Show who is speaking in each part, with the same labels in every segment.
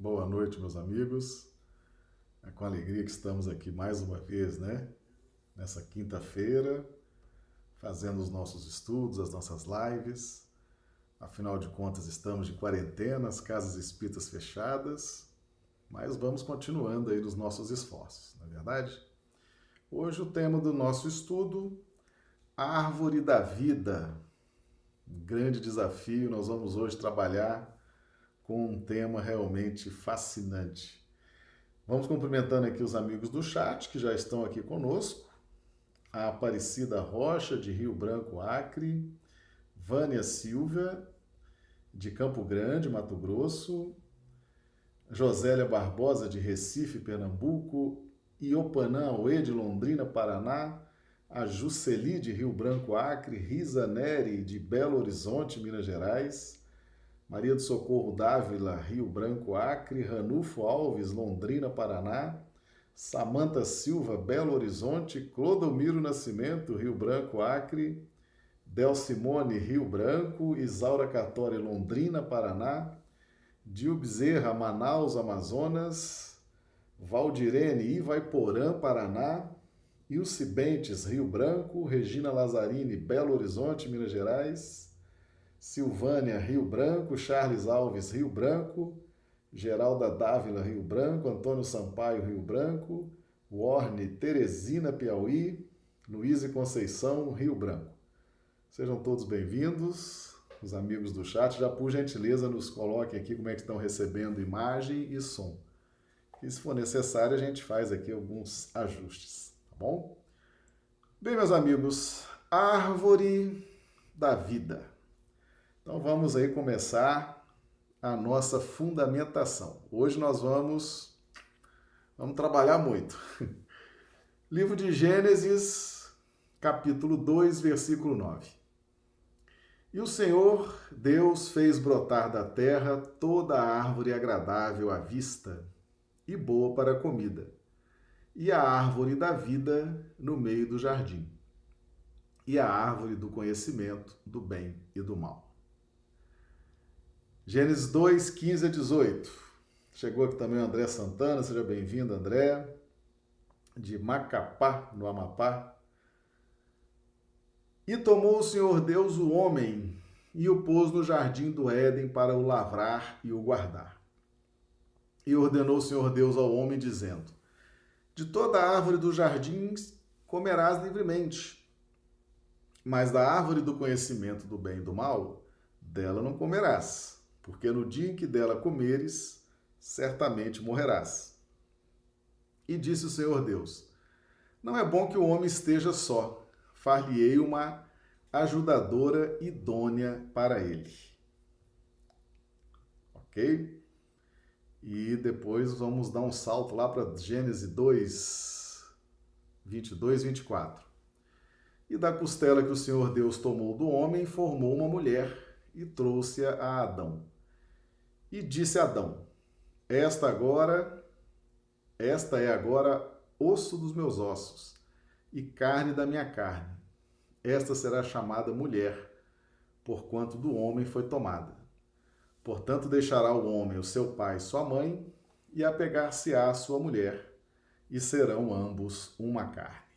Speaker 1: Boa noite, meus amigos. É com alegria que estamos aqui mais uma vez, né? Nessa quinta-feira, fazendo os nossos estudos, as nossas lives. Afinal de contas, estamos de quarentena, as casas espíritas fechadas, mas vamos continuando aí nos nossos esforços, não é verdade? Hoje o tema do nosso estudo, Árvore da Vida. Um grande desafio, nós vamos hoje trabalhar com um tema realmente fascinante. Vamos cumprimentando aqui os amigos do chat que já estão aqui conosco. A Aparecida Rocha, de Rio Branco, Acre. Vânia Silva, de Campo Grande, Mato Grosso. Josélia Barbosa, de Recife, Pernambuco. Iopanã Aue, de Londrina, Paraná. A Juceli, de Rio Branco, Acre. Risa Neri, de Belo Horizonte, Minas Gerais. Maria do Socorro Dávila, Rio Branco, Acre, Ranulfo Alves, Londrina, Paraná, Samanta Silva, Belo Horizonte, Clodomiro Nascimento, Rio Branco, Acre, Del Simone, Rio Branco, Isaura Cartori, Londrina, Paraná, Dil Bezerra, Manaus, Amazonas, Valdirene, Ivaiporã, Paraná, Ilse Bentes, Rio Branco, Regina Lazzarini, Belo Horizonte, Minas Gerais, Silvânia, Rio Branco, Charles Alves, Rio Branco, Geralda Dávila, Rio Branco, Antônio Sampaio, Rio Branco, Warne, Teresina, Piauí, Luiz e Conceição, Rio Branco. Sejam todos bem-vindos, os amigos do chat. Já por gentileza nos coloquem aqui como é que estão recebendo imagem e som. E se for necessário, a gente faz aqui alguns ajustes, tá bom? Bem, meus amigos, árvore da vida. Então vamos aí começar a nossa fundamentação. Hoje nós vamos vamos trabalhar muito. Livro de Gênesis, capítulo 2, versículo 9. E o Senhor Deus fez brotar da terra toda a árvore agradável à vista e boa para a comida, e a árvore da vida no meio do jardim, e a árvore do conhecimento do bem e do mal. Gênesis 2, 15 a 18. Chegou aqui também o André Santana, seja bem-vindo, André, de Macapá, no Amapá. E tomou o Senhor Deus o homem e o pôs no jardim do Éden para o lavrar e o guardar. E ordenou o Senhor Deus ao homem, dizendo: De toda árvore do jardim comerás livremente, mas da árvore do conhecimento do bem e do mal, dela não comerás porque no dia em que dela comeres, certamente morrerás. E disse o Senhor Deus: Não é bom que o homem esteja só, far-lhe-ei uma ajudadora idônea para ele. Ok? E depois vamos dar um salto lá para Gênesis 2, 22, 24. E da costela que o Senhor Deus tomou do homem, formou uma mulher e trouxe-a a Adão. E disse Adão: Esta agora, esta é agora osso dos meus ossos e carne da minha carne. Esta será chamada mulher, porquanto do homem foi tomada. Portanto, deixará o homem o seu pai e sua mãe, e apegar-se-á à sua mulher, e serão ambos uma carne.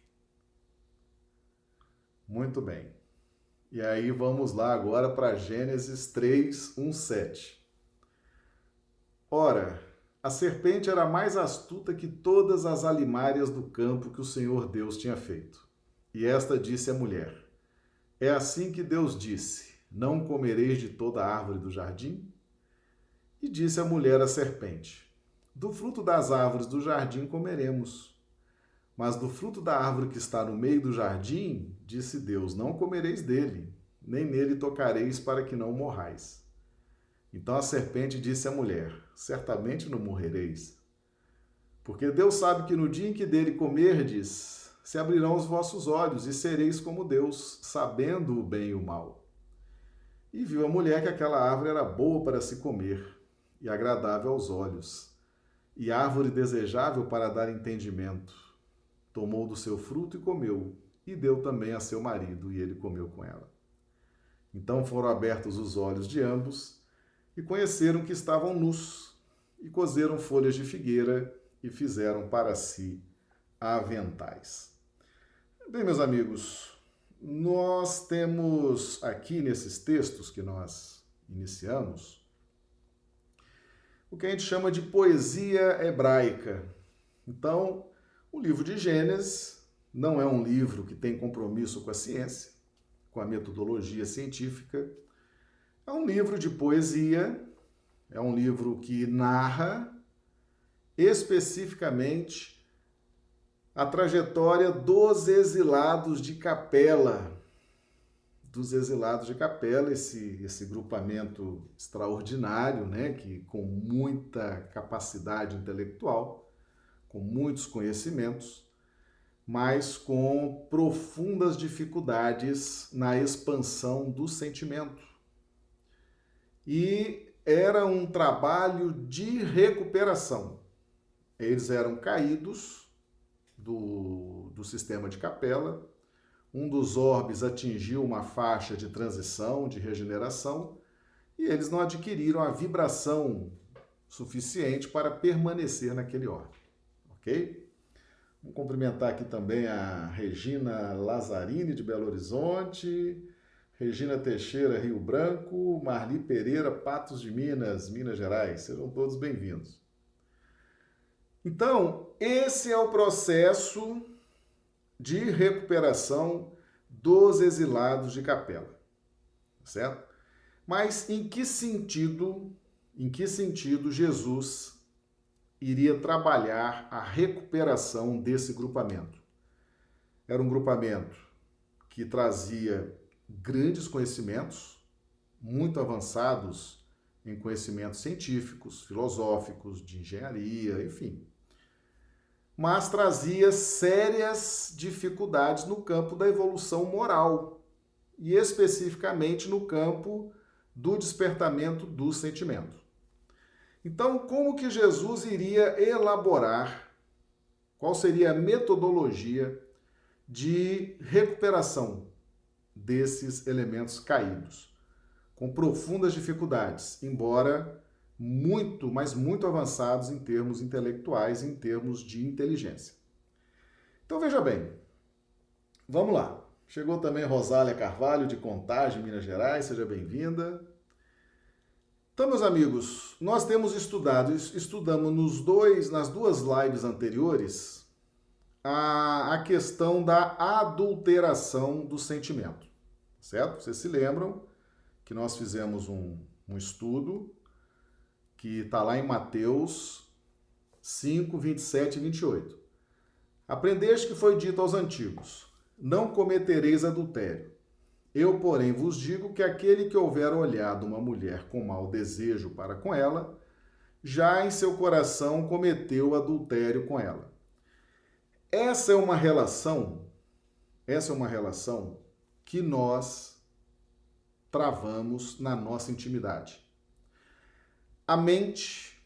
Speaker 1: Muito bem. E aí vamos lá agora para Gênesis 3, 1, 7. Ora, a serpente era mais astuta que todas as alimárias do campo que o Senhor Deus tinha feito. E esta disse à mulher: É assim que Deus disse: Não comereis de toda a árvore do jardim? E disse a mulher à serpente: Do fruto das árvores do jardim comeremos. Mas do fruto da árvore que está no meio do jardim, disse Deus: Não comereis dele, nem nele tocareis para que não morrais. Então a serpente disse à mulher: Certamente não morrereis. Porque Deus sabe que no dia em que dele comerdes, se abrirão os vossos olhos e sereis como Deus, sabendo o bem e o mal. E viu a mulher que aquela árvore era boa para se comer e agradável aos olhos, e árvore desejável para dar entendimento. Tomou do seu fruto e comeu, e deu também a seu marido, e ele comeu com ela. Então foram abertos os olhos de ambos e conheceram que estavam nus, e cozeram folhas de figueira e fizeram para si aventais. Bem, meus amigos, nós temos aqui nesses textos que nós iniciamos o que a gente chama de poesia hebraica. Então, o livro de Gênesis não é um livro que tem compromisso com a ciência, com a metodologia científica. É um livro de poesia, é um livro que narra especificamente a trajetória dos exilados de Capela. Dos exilados de Capela, esse, esse grupamento extraordinário, né, que com muita capacidade intelectual, com muitos conhecimentos, mas com profundas dificuldades na expansão do sentimento. E era um trabalho de recuperação. Eles eram caídos do, do sistema de capela, um dos orbes atingiu uma faixa de transição, de regeneração, e eles não adquiriram a vibração suficiente para permanecer naquele orbe. Ok? Vamos cumprimentar aqui também a Regina Lazzarini, de Belo Horizonte, Regina Teixeira, Rio Branco, Marli Pereira, Patos de Minas, Minas Gerais. Sejam todos bem-vindos. Então, esse é o processo de recuperação dos exilados de Capela, certo? Mas em que sentido, em que sentido Jesus iria trabalhar a recuperação desse grupamento? Era um grupamento que trazia grandes conhecimentos, muito avançados em conhecimentos científicos, filosóficos, de engenharia, enfim mas trazia sérias dificuldades no campo da evolução moral e especificamente no campo do despertamento do sentimento. Então, como que Jesus iria elaborar qual seria a metodologia de recuperação desses elementos caídos, com profundas dificuldades, embora muito, mas muito avançados em termos intelectuais, em termos de inteligência. Então veja bem, vamos lá. Chegou também Rosália Carvalho, de Contagem, Minas Gerais, seja bem-vinda. Então, meus amigos, nós temos estudado, estudamos nos dois, nas duas lives anteriores, a, a questão da adulteração do sentimento, certo? Vocês se lembram que nós fizemos um, um estudo que está lá em Mateus 5, 27 e 28. Aprendeste que foi dito aos antigos: Não cometereis adultério. Eu, porém, vos digo que aquele que houver olhado uma mulher com mau desejo para com ela, já em seu coração cometeu adultério com ela. Essa é uma relação, essa é uma relação que nós travamos na nossa intimidade a mente,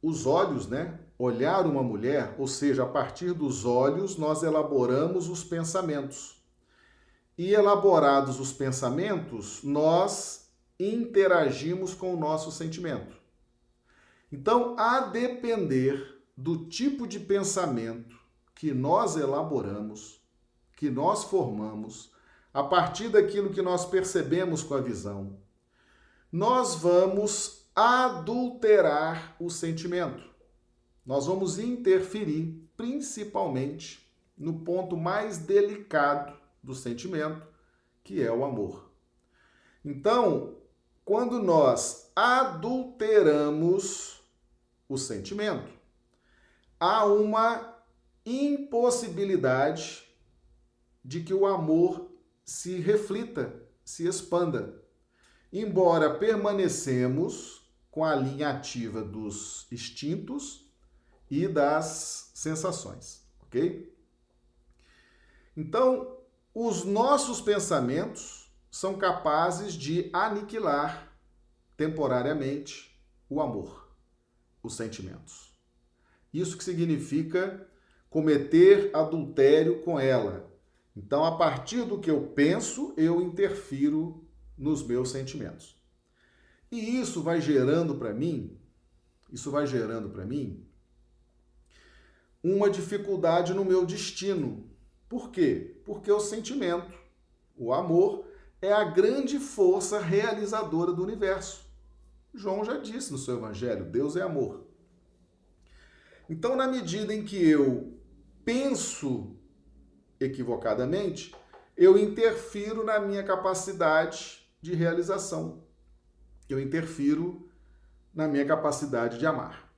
Speaker 1: os olhos, né? Olhar uma mulher, ou seja, a partir dos olhos nós elaboramos os pensamentos. E elaborados os pensamentos, nós interagimos com o nosso sentimento. Então, a depender do tipo de pensamento que nós elaboramos, que nós formamos, a partir daquilo que nós percebemos com a visão, nós vamos adulterar o sentimento. Nós vamos interferir principalmente no ponto mais delicado do sentimento, que é o amor. Então, quando nós adulteramos o sentimento, há uma impossibilidade de que o amor se reflita, se expanda. Embora permanecemos com a linha ativa dos instintos e das sensações, ok? Então, os nossos pensamentos são capazes de aniquilar temporariamente o amor, os sentimentos. Isso que significa cometer adultério com ela. Então, a partir do que eu penso, eu interfiro nos meus sentimentos. E isso vai gerando para mim isso vai gerando para mim uma dificuldade no meu destino. Por quê? Porque o sentimento, o amor, é a grande força realizadora do universo. João já disse no seu evangelho: Deus é amor. Então, na medida em que eu penso equivocadamente, eu interfiro na minha capacidade de realização. Eu interfiro na minha capacidade de amar.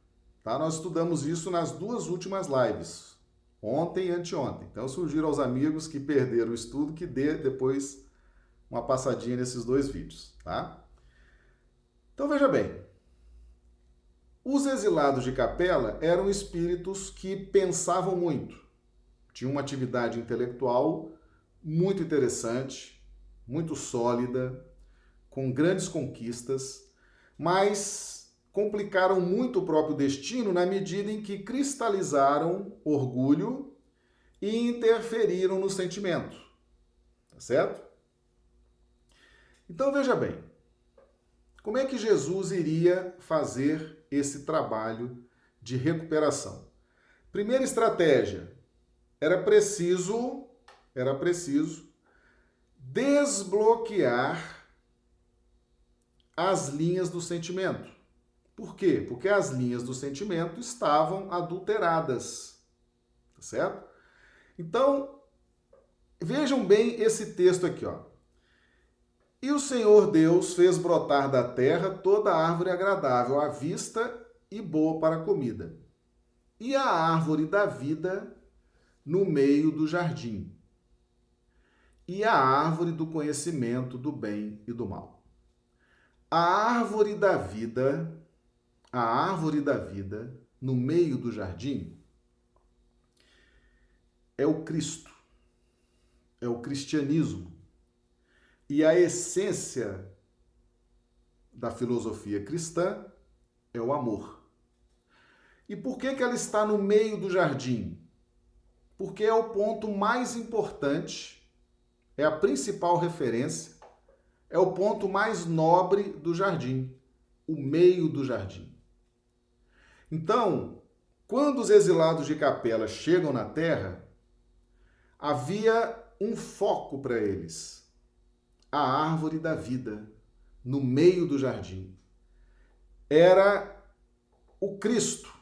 Speaker 1: Tá? Nós estudamos isso nas duas últimas lives, ontem e anteontem. Então, surgiram aos amigos que perderam o estudo que dê depois uma passadinha nesses dois vídeos, tá? Então, veja bem. Os exilados de capela eram espíritos que pensavam muito, tinham uma atividade intelectual muito interessante, muito sólida, com grandes conquistas, mas complicaram muito o próprio destino na medida em que cristalizaram orgulho e interferiram no sentimento. Tá certo? Então veja bem, como é que Jesus iria fazer esse trabalho de recuperação? Primeira estratégia, era preciso era preciso desbloquear as linhas do sentimento. Por quê? Porque as linhas do sentimento estavam adulteradas. Tá certo? Então, vejam bem esse texto aqui, ó. E o Senhor Deus fez brotar da terra toda árvore agradável à vista e boa para a comida, e a árvore da vida no meio do jardim, e a árvore do conhecimento do bem e do mal. A árvore da vida, a árvore da vida no meio do jardim é o Cristo, é o cristianismo. E a essência da filosofia cristã é o amor. E por que, que ela está no meio do jardim? Porque é o ponto mais importante é a principal referência, é o ponto mais nobre do jardim, o meio do jardim. Então, quando os exilados de Capela chegam na terra, havia um foco para eles: a árvore da vida, no meio do jardim. Era o Cristo,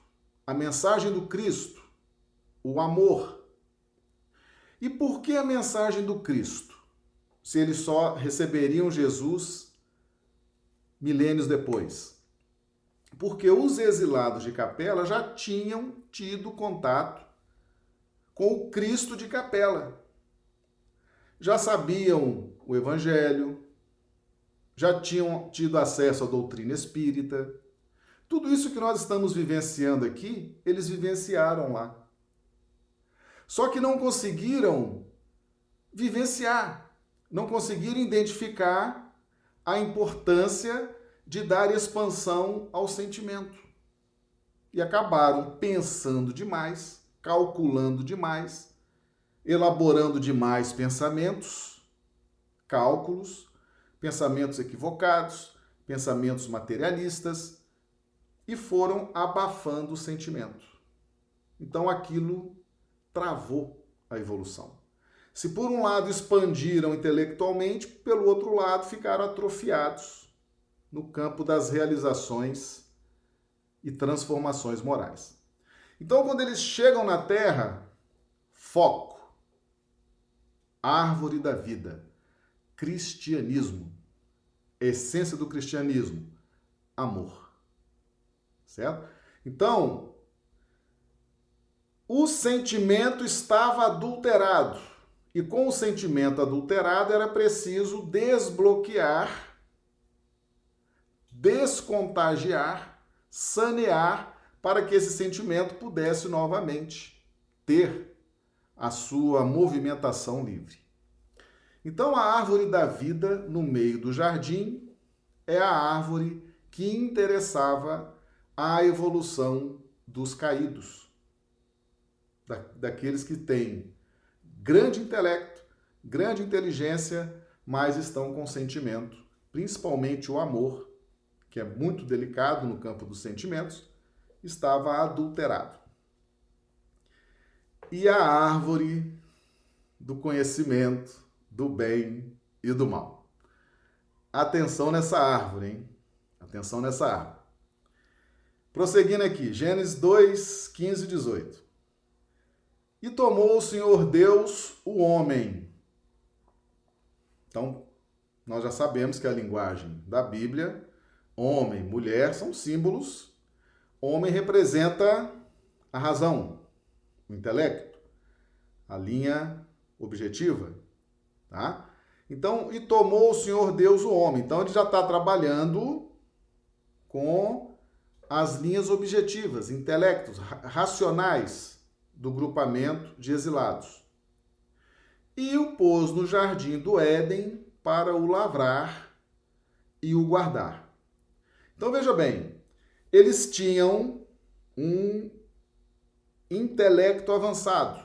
Speaker 1: a mensagem do Cristo, o amor e por que a mensagem do Cristo? Se eles só receberiam Jesus milênios depois. Porque os exilados de Capela já tinham tido contato com o Cristo de Capela. Já sabiam o Evangelho, já tinham tido acesso à doutrina espírita. Tudo isso que nós estamos vivenciando aqui, eles vivenciaram lá. Só que não conseguiram vivenciar, não conseguiram identificar a importância de dar expansão ao sentimento. E acabaram pensando demais, calculando demais, elaborando demais pensamentos, cálculos, pensamentos equivocados, pensamentos materialistas e foram abafando o sentimento. Então aquilo travou a evolução. Se por um lado expandiram intelectualmente, pelo outro lado ficaram atrofiados no campo das realizações e transformações morais. Então, quando eles chegam na Terra, foco, árvore da vida, cristianismo, essência do cristianismo, amor. Certo? Então, o sentimento estava adulterado. E com o sentimento adulterado era preciso desbloquear, descontagiar, sanear para que esse sentimento pudesse novamente ter a sua movimentação livre. Então, a árvore da vida no meio do jardim é a árvore que interessava a evolução dos caídos da, daqueles que têm grande intelecto, grande inteligência, mas estão com sentimento, principalmente o amor, que é muito delicado no campo dos sentimentos, estava adulterado. E a árvore do conhecimento do bem e do mal. Atenção nessa árvore, hein? Atenção nessa árvore. Prosseguindo aqui, Gênesis 2, 15 e 18. E tomou o Senhor Deus o homem. Então, nós já sabemos que a linguagem da Bíblia, homem, mulher, são símbolos. Homem representa a razão, o intelecto, a linha objetiva, tá? Então, e tomou o Senhor Deus o homem. Então, ele já está trabalhando com as linhas objetivas, intelectos, racionais do grupamento de exilados. E o pôs no jardim do Éden para o lavrar e o guardar. Então veja bem, eles tinham um intelecto avançado,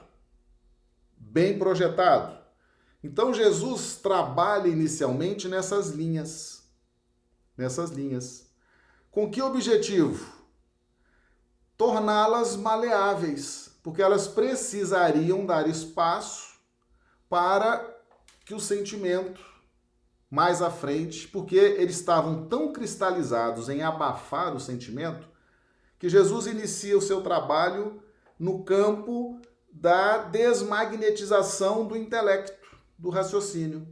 Speaker 1: bem projetado. Então Jesus trabalha inicialmente nessas linhas. Nessas linhas. Com que objetivo? Torná-las maleáveis, porque elas precisariam dar espaço para que o sentimento mais à frente, porque eles estavam tão cristalizados em abafar o sentimento, que Jesus inicia o seu trabalho no campo da desmagnetização do intelecto, do raciocínio.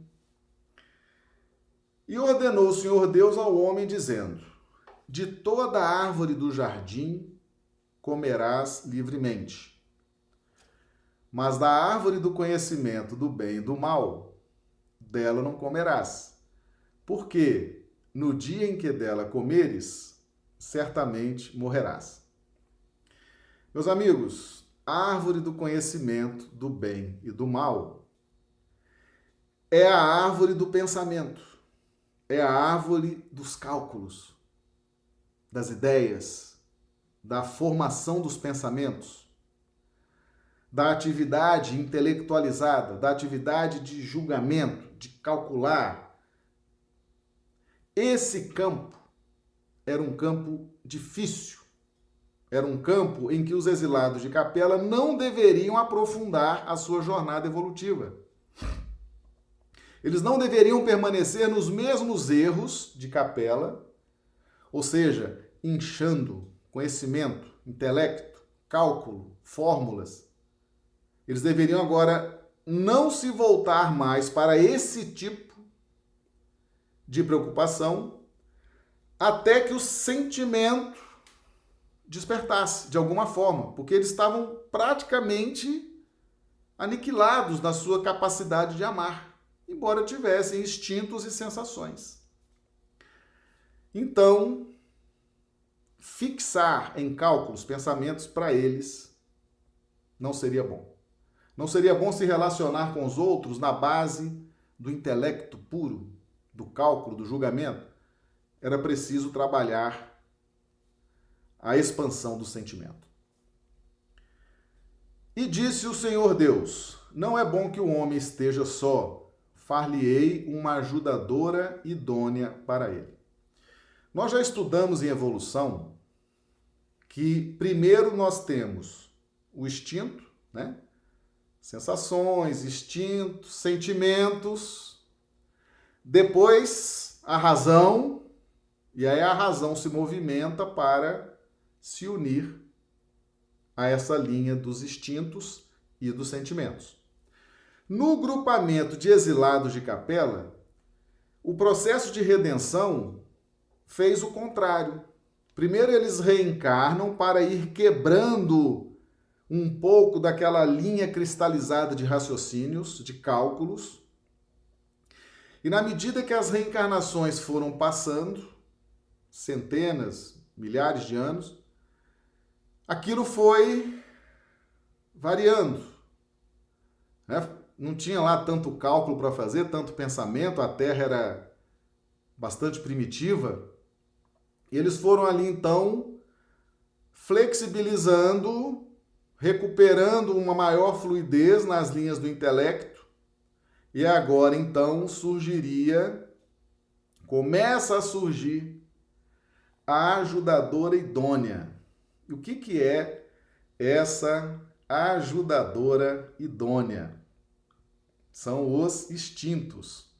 Speaker 1: E ordenou o Senhor Deus ao homem, dizendo: De toda árvore do jardim comerás livremente, mas da árvore do conhecimento do bem e do mal, dela não comerás porque no dia em que dela comeres, certamente morrerás. Meus amigos, árvore do conhecimento do bem e do mal é a árvore do pensamento, é a árvore dos cálculos, das ideias, da formação dos pensamentos, da atividade intelectualizada, da atividade de julgamento, de calcular, esse campo era um campo difícil. Era um campo em que os exilados de Capela não deveriam aprofundar a sua jornada evolutiva. Eles não deveriam permanecer nos mesmos erros de Capela, ou seja, inchando conhecimento, intelecto, cálculo, fórmulas. Eles deveriam agora não se voltar mais para esse tipo de preocupação até que o sentimento despertasse de alguma forma, porque eles estavam praticamente aniquilados na sua capacidade de amar, embora tivessem instintos e sensações. Então, fixar em cálculos pensamentos para eles não seria bom. Não seria bom se relacionar com os outros na base do intelecto puro, do cálculo, do julgamento, era preciso trabalhar a expansão do sentimento. E disse o Senhor Deus: Não é bom que o homem esteja só, far-lhe-ei uma ajudadora idônea para ele. Nós já estudamos em evolução que primeiro nós temos o instinto, né? Sensações, instintos, sentimentos, depois, a razão, e aí a razão se movimenta para se unir a essa linha dos instintos e dos sentimentos. No grupamento de exilados de capela, o processo de redenção fez o contrário. Primeiro, eles reencarnam para ir quebrando um pouco daquela linha cristalizada de raciocínios, de cálculos, e na medida que as reencarnações foram passando, centenas, milhares de anos, aquilo foi variando. Né? Não tinha lá tanto cálculo para fazer, tanto pensamento, a Terra era bastante primitiva. E eles foram ali então flexibilizando, recuperando uma maior fluidez nas linhas do intelecto e agora então surgiria, começa a surgir a ajudadora idônea. E o que, que é essa ajudadora idônea? São os instintos.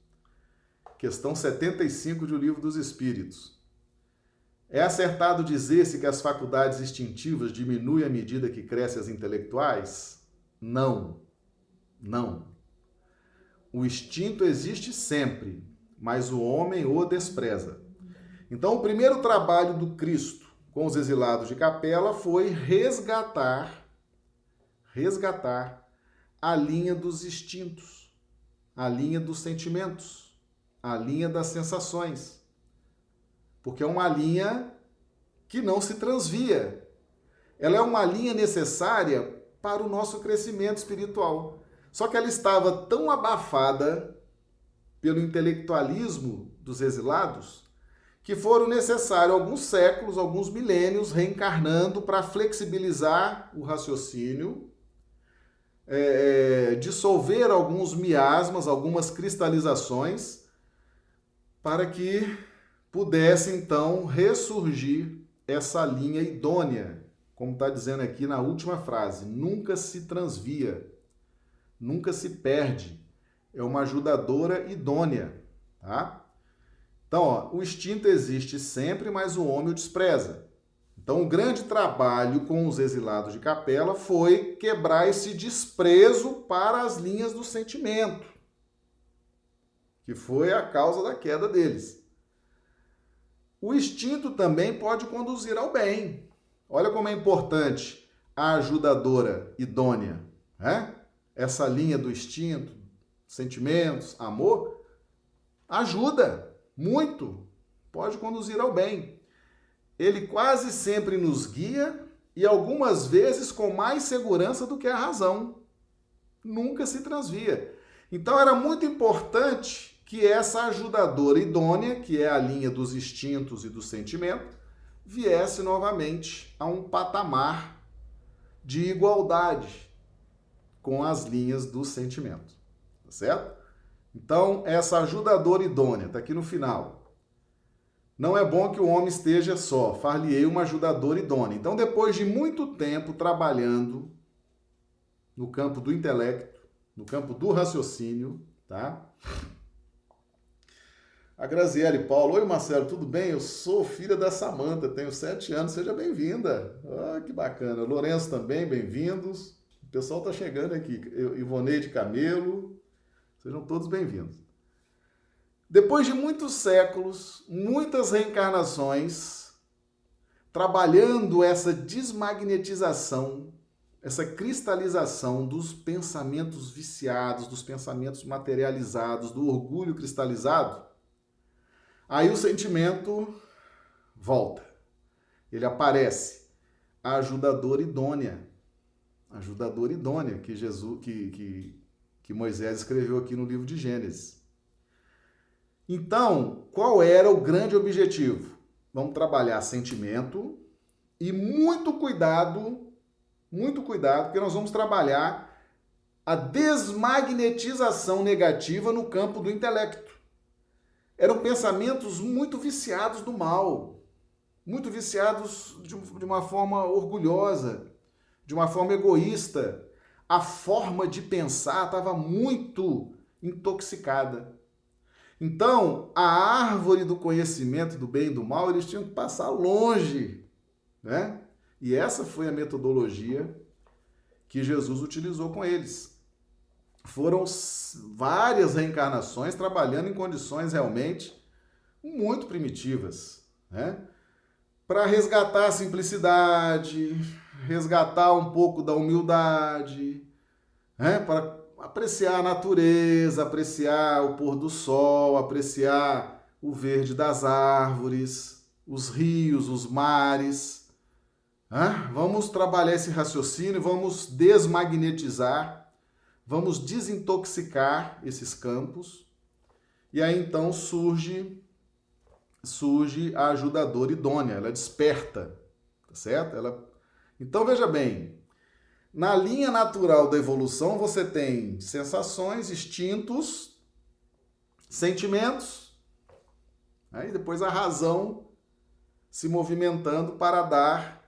Speaker 1: Questão 75 do Livro dos Espíritos. É acertado dizer-se que as faculdades instintivas diminuem à medida que crescem as intelectuais? Não. Não. O instinto existe sempre, mas o homem o despreza. Então, o primeiro trabalho do Cristo com os exilados de Capela foi resgatar, resgatar a linha dos instintos, a linha dos sentimentos, a linha das sensações. Porque é uma linha que não se transvia. Ela é uma linha necessária para o nosso crescimento espiritual. Só que ela estava tão abafada pelo intelectualismo dos exilados que foram necessários alguns séculos, alguns milênios reencarnando para flexibilizar o raciocínio, é, é, dissolver alguns miasmas, algumas cristalizações, para que pudesse então ressurgir essa linha idônea, como está dizendo aqui na última frase: nunca se transvia nunca se perde. É uma ajudadora idônea, tá? Então, ó, o instinto existe sempre, mas o homem o despreza. Então, o grande trabalho com os exilados de capela foi quebrar esse desprezo para as linhas do sentimento, que foi a causa da queda deles. O instinto também pode conduzir ao bem. Olha como é importante a ajudadora idônea, né? essa linha do instinto, sentimentos, amor, ajuda muito, pode conduzir ao bem. Ele quase sempre nos guia e algumas vezes com mais segurança do que a razão. Nunca se transvia. Então era muito importante que essa ajudadora idônea, que é a linha dos instintos e do sentimento, viesse novamente a um patamar de igualdade, com as linhas do sentimento. Tá certo? Então, essa ajudadora idônea, está aqui no final. Não é bom que o homem esteja só, far-lhe-ei uma ajudadora idônea. Então, depois de muito tempo trabalhando no campo do intelecto, no campo do raciocínio, tá? A Graziele Paulo, oi Marcelo, tudo bem? Eu sou filha da Samanta, tenho sete anos, seja bem-vinda. Ah, que bacana. Lourenço também, bem-vindos pessoal está chegando aqui. Ivoneide Camelo, sejam todos bem-vindos. Depois de muitos séculos, muitas reencarnações, trabalhando essa desmagnetização, essa cristalização dos pensamentos viciados, dos pensamentos materializados, do orgulho cristalizado, aí o sentimento volta. Ele aparece, a ajudadora idônea ajudadora idônea que Jesus, que, que, que Moisés escreveu aqui no livro de Gênesis. Então, qual era o grande objetivo? Vamos trabalhar sentimento e muito cuidado, muito cuidado, porque nós vamos trabalhar a desmagnetização negativa no campo do intelecto. Eram pensamentos muito viciados do mal, muito viciados de uma forma orgulhosa, de uma forma egoísta. A forma de pensar estava muito intoxicada. Então, a árvore do conhecimento do bem e do mal, eles tinham que passar longe, né? E essa foi a metodologia que Jesus utilizou com eles. Foram várias reencarnações trabalhando em condições realmente muito primitivas, né? Para resgatar a simplicidade, resgatar um pouco da humildade, né? para apreciar a natureza, apreciar o pôr do sol, apreciar o verde das árvores, os rios, os mares. Vamos trabalhar esse raciocínio, vamos desmagnetizar, vamos desintoxicar esses campos. E aí então surge surge a ajudadora idônea, ela desperta, tá certo? Ela então veja bem, na linha natural da evolução você tem sensações, instintos, sentimentos, aí depois a razão se movimentando para dar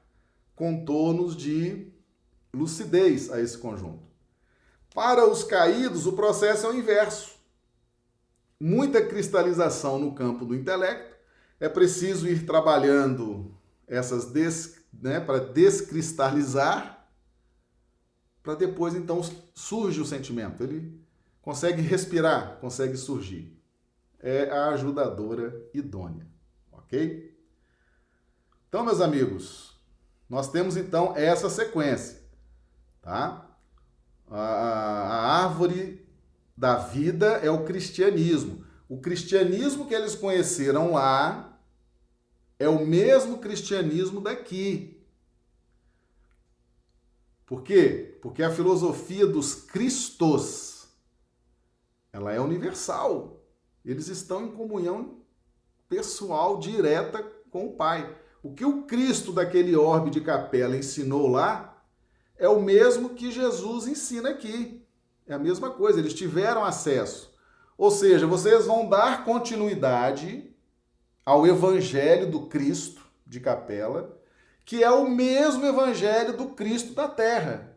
Speaker 1: contornos de lucidez a esse conjunto. Para os caídos, o processo é o inverso. Muita cristalização no campo do intelecto, é preciso ir trabalhando essas des, né, para descristalizar, para depois então surge o sentimento. Ele consegue respirar, consegue surgir. É a ajudadora idônea, ok? Então, meus amigos, nós temos então essa sequência, tá? A, a árvore da vida é o cristianismo. O cristianismo que eles conheceram lá é o mesmo cristianismo daqui. Por quê? Porque a filosofia dos cristos ela é universal. Eles estão em comunhão pessoal direta com o Pai. O que o Cristo daquele orbe de capela ensinou lá é o mesmo que Jesus ensina aqui. É a mesma coisa, eles tiveram acesso. Ou seja, vocês vão dar continuidade ao evangelho do Cristo de Capela, que é o mesmo evangelho do Cristo da terra,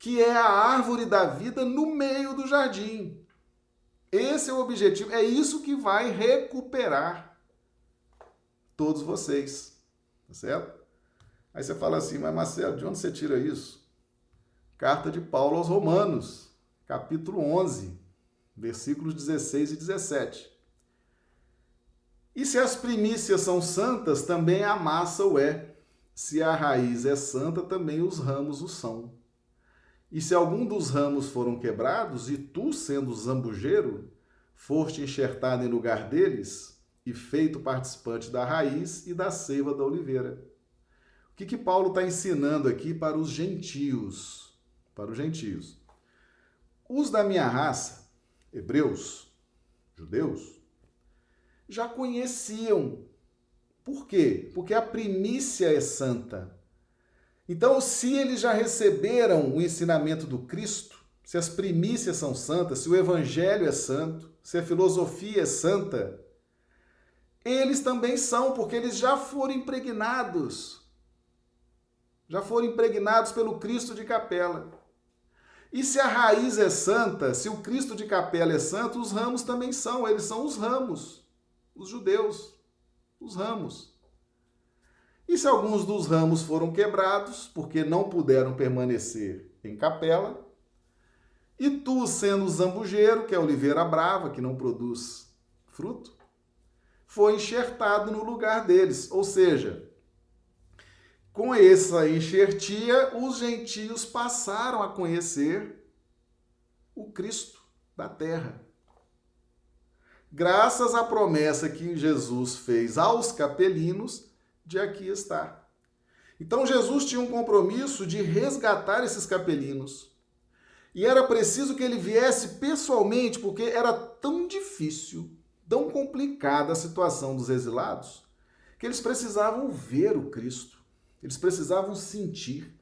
Speaker 1: que é a árvore da vida no meio do jardim. Esse é o objetivo, é isso que vai recuperar todos vocês. Tá certo? Aí você fala assim, mas Marcelo, de onde você tira isso? Carta de Paulo aos Romanos, capítulo 11, versículos 16 e 17. E se as primícias são santas, também a massa o é. Se a raiz é santa, também os ramos o são. E se algum dos ramos foram quebrados, e tu, sendo zambujeiro, foste enxertado em lugar deles e feito participante da raiz e da seiva da oliveira. O que, que Paulo está ensinando aqui para os gentios? para os gentios. Os da minha raça, hebreus, judeus, já conheciam. Por quê? Porque a primícia é santa. Então, se eles já receberam o ensinamento do Cristo, se as primícias são santas, se o evangelho é santo, se a filosofia é santa, eles também são, porque eles já foram impregnados. Já foram impregnados pelo Cristo de capela. E se a raiz é santa, se o Cristo de capela é santo, os ramos também são, eles são os ramos, os judeus, os ramos. E se alguns dos ramos foram quebrados, porque não puderam permanecer em capela, e tu, sendo zambujeiro, que é oliveira brava, que não produz fruto, foi enxertado no lugar deles, ou seja, com essa enxertia, os gentios passaram a conhecer o Cristo da terra. Graças à promessa que Jesus fez aos capelinos de aqui estar. Então Jesus tinha um compromisso de resgatar esses capelinos. E era preciso que ele viesse pessoalmente, porque era tão difícil, tão complicada a situação dos exilados, que eles precisavam ver o Cristo. Eles precisavam sentir,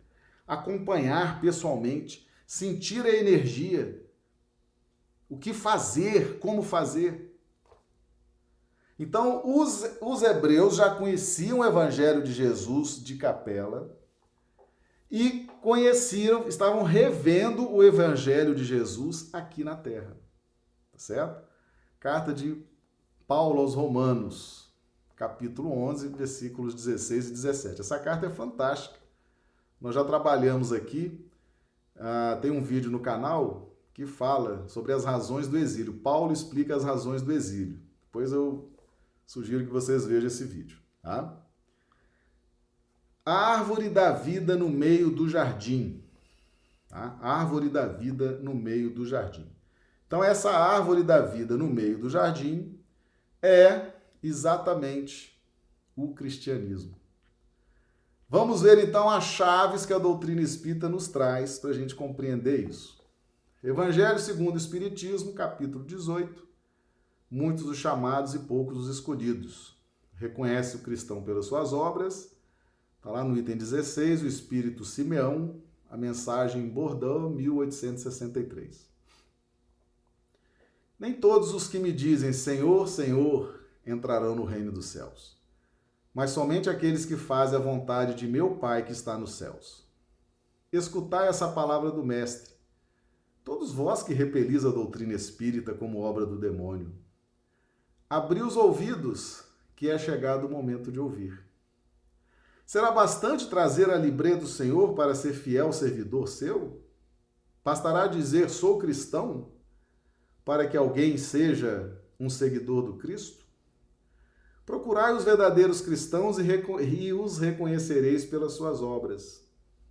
Speaker 1: acompanhar pessoalmente, sentir a energia, o que fazer, como fazer. Então, os, os hebreus já conheciam o evangelho de Jesus de capela e conheciam, estavam revendo o evangelho de Jesus aqui na terra. Tá certo? Carta de Paulo aos Romanos, capítulo 11, versículos 16 e 17. Essa carta é fantástica. Nós já trabalhamos aqui, uh, tem um vídeo no canal que fala sobre as razões do exílio. Paulo explica as razões do exílio. Depois eu sugiro que vocês vejam esse vídeo. Tá? A árvore da vida no meio do jardim. Tá? Árvore da vida no meio do jardim. Então, essa árvore da vida no meio do jardim é exatamente o cristianismo. Vamos ver então as chaves que a doutrina espírita nos traz para a gente compreender isso. Evangelho segundo o Espiritismo, capítulo 18. Muitos os chamados e poucos os escolhidos. Reconhece o cristão pelas suas obras. Está lá no item 16, o Espírito Simeão, a mensagem em Bordeaux, 1863. Nem todos os que me dizem Senhor, Senhor entrarão no reino dos céus, mas somente aqueles que fazem a vontade de meu Pai que está nos céus. Escutai essa palavra do Mestre. Todos vós que repelis a doutrina espírita como obra do demônio, abri os ouvidos, que é chegado o momento de ouvir. Será bastante trazer a libré do Senhor para ser fiel servidor seu? Bastará dizer sou cristão para que alguém seja um seguidor do Cristo? Procurai os verdadeiros cristãos e, os reconhecereis pelas suas obras.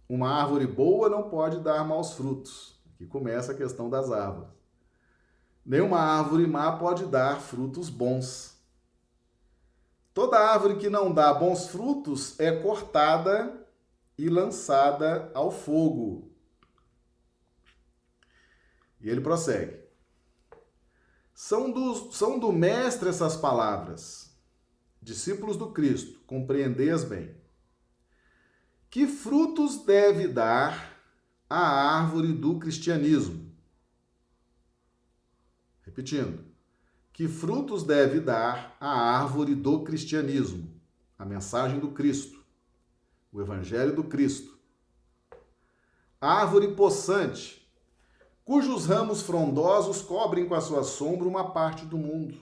Speaker 1: Uma árvore boa não pode dar maus frutos. Aqui começa a questão das árvores. Nenhuma árvore má pode dar frutos bons. Toda árvore que não dá bons frutos é cortada e lançada ao fogo. E ele prossegue. São do, são do Mestre essas palavras discípulos do Cristo, compreendeis bem. Que frutos deve dar a árvore do cristianismo? Repetindo. Que frutos deve dar a árvore do cristianismo? A mensagem do Cristo, o evangelho do Cristo. Árvore possante, cujos ramos frondosos cobrem com a sua sombra uma parte do mundo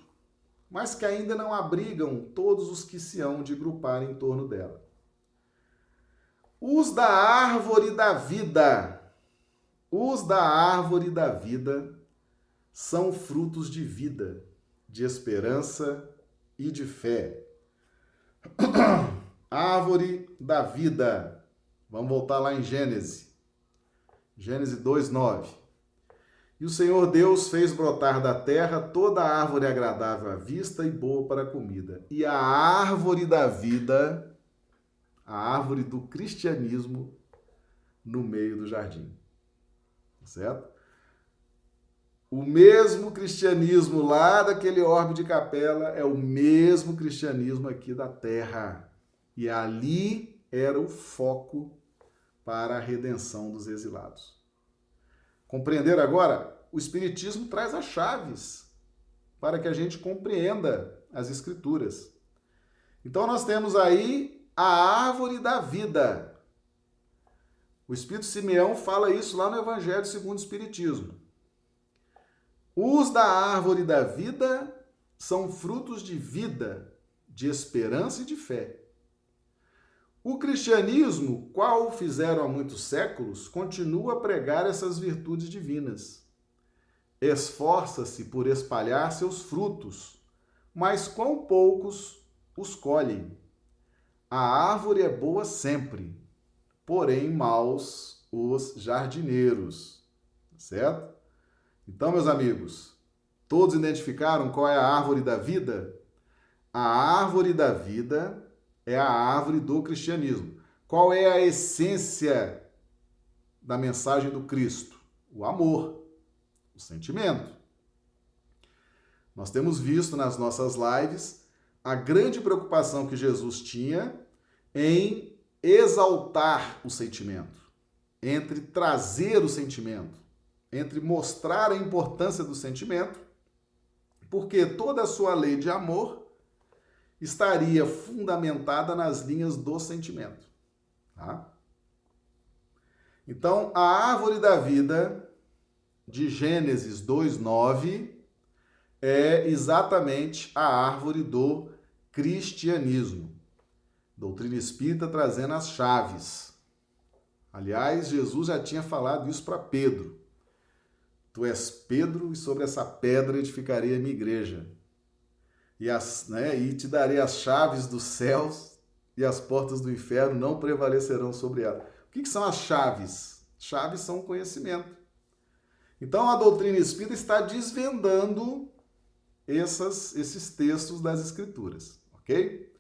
Speaker 1: mas que ainda não abrigam todos os que se hão de grupar em torno dela. Os da árvore da vida, os da árvore da vida são frutos de vida, de esperança e de fé. árvore da vida. Vamos voltar lá em Gênesis. Gênesis 2:9. E o Senhor Deus fez brotar da terra toda árvore agradável à vista e boa para a comida. E a árvore da vida, a árvore do cristianismo, no meio do jardim. Certo? O mesmo cristianismo lá daquele orbe de capela é o mesmo cristianismo aqui da terra. E ali era o foco para a redenção dos exilados. Compreender agora? O Espiritismo traz as chaves para que a gente compreenda as Escrituras. Então, nós temos aí a árvore da vida. O Espírito Simeão fala isso lá no Evangelho segundo o Espiritismo. Os da árvore da vida são frutos de vida, de esperança e de fé. O cristianismo, qual fizeram há muitos séculos, continua a pregar essas virtudes divinas. Esforça-se por espalhar seus frutos, mas quão poucos os colhem. A árvore é boa sempre, porém maus os jardineiros. Certo? Então, meus amigos, todos identificaram qual é a árvore da vida? A árvore da vida é a árvore do cristianismo. Qual é a essência da mensagem do Cristo? O amor, o sentimento. Nós temos visto nas nossas lives a grande preocupação que Jesus tinha em exaltar o sentimento, entre trazer o sentimento, entre mostrar a importância do sentimento, porque toda a sua lei de amor estaria fundamentada nas linhas do sentimento. Tá? Então, a árvore da vida de Gênesis 2:9 é exatamente a árvore do cristianismo. Doutrina espírita trazendo as chaves. Aliás, Jesus já tinha falado isso para Pedro. Tu és Pedro e sobre essa pedra edificarei a minha igreja e, as, né, e te darei as chaves dos céus e as portas do inferno não prevalecerão sobre ela. O que, que são as chaves? Chaves são conhecimento. Então a doutrina espírita está desvendando essas, esses textos das escrituras, ok?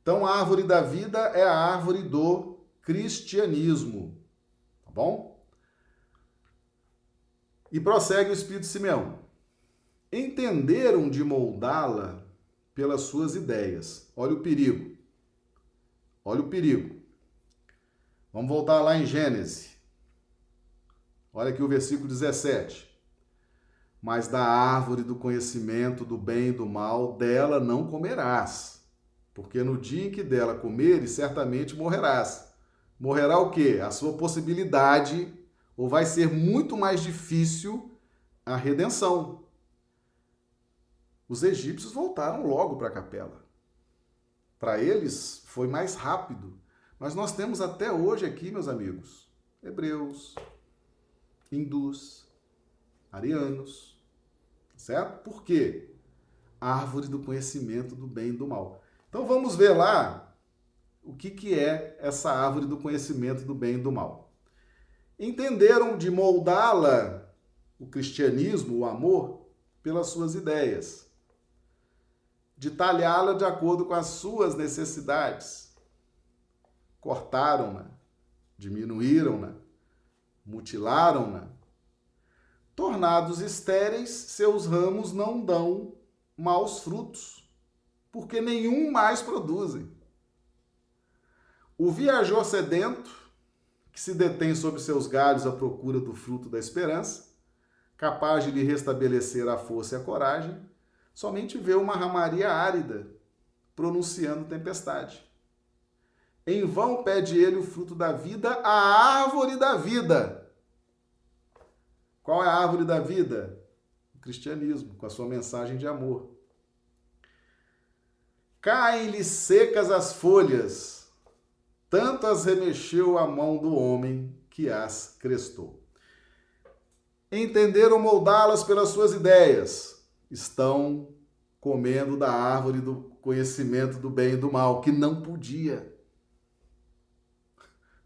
Speaker 1: Então a árvore da vida é a árvore do cristianismo, tá bom? E prossegue o Espírito Simeão. Entenderam de moldá-la pelas suas ideias. Olha o perigo. Olha o perigo. Vamos voltar lá em Gênesis. Olha aqui o versículo 17. Mas da árvore do conhecimento do bem e do mal, dela não comerás. porque no dia em que dela comeres, certamente morrerás. Morrerá o quê? A sua possibilidade, ou vai ser muito mais difícil a redenção. Os egípcios voltaram logo para a capela. Para eles foi mais rápido. Mas nós temos até hoje aqui, meus amigos, hebreus, hindus, arianos, certo? Por quê? Árvore do conhecimento do bem e do mal. Então vamos ver lá o que, que é essa árvore do conhecimento do bem e do mal. Entenderam de moldá-la, o cristianismo, o amor, pelas suas ideias, de talhá-la de acordo com as suas necessidades. Cortaram-na, diminuíram-na, mutilaram-na. Tornados estéreis, seus ramos não dão maus frutos, porque nenhum mais produzem. O viajor sedento, que se detém sobre seus galhos à procura do fruto da esperança, capaz de lhe restabelecer a força e a coragem, somente vê uma ramaria árida, pronunciando tempestade. Em vão pede ele o fruto da vida, a árvore da vida. Qual é a árvore da vida? O cristianismo, com a sua mensagem de amor. Caem-lhe secas as folhas, tanto as remexeu a mão do homem que as crestou. Entenderam moldá-las pelas suas ideias, estão comendo da árvore do conhecimento do bem e do mal, que não podia.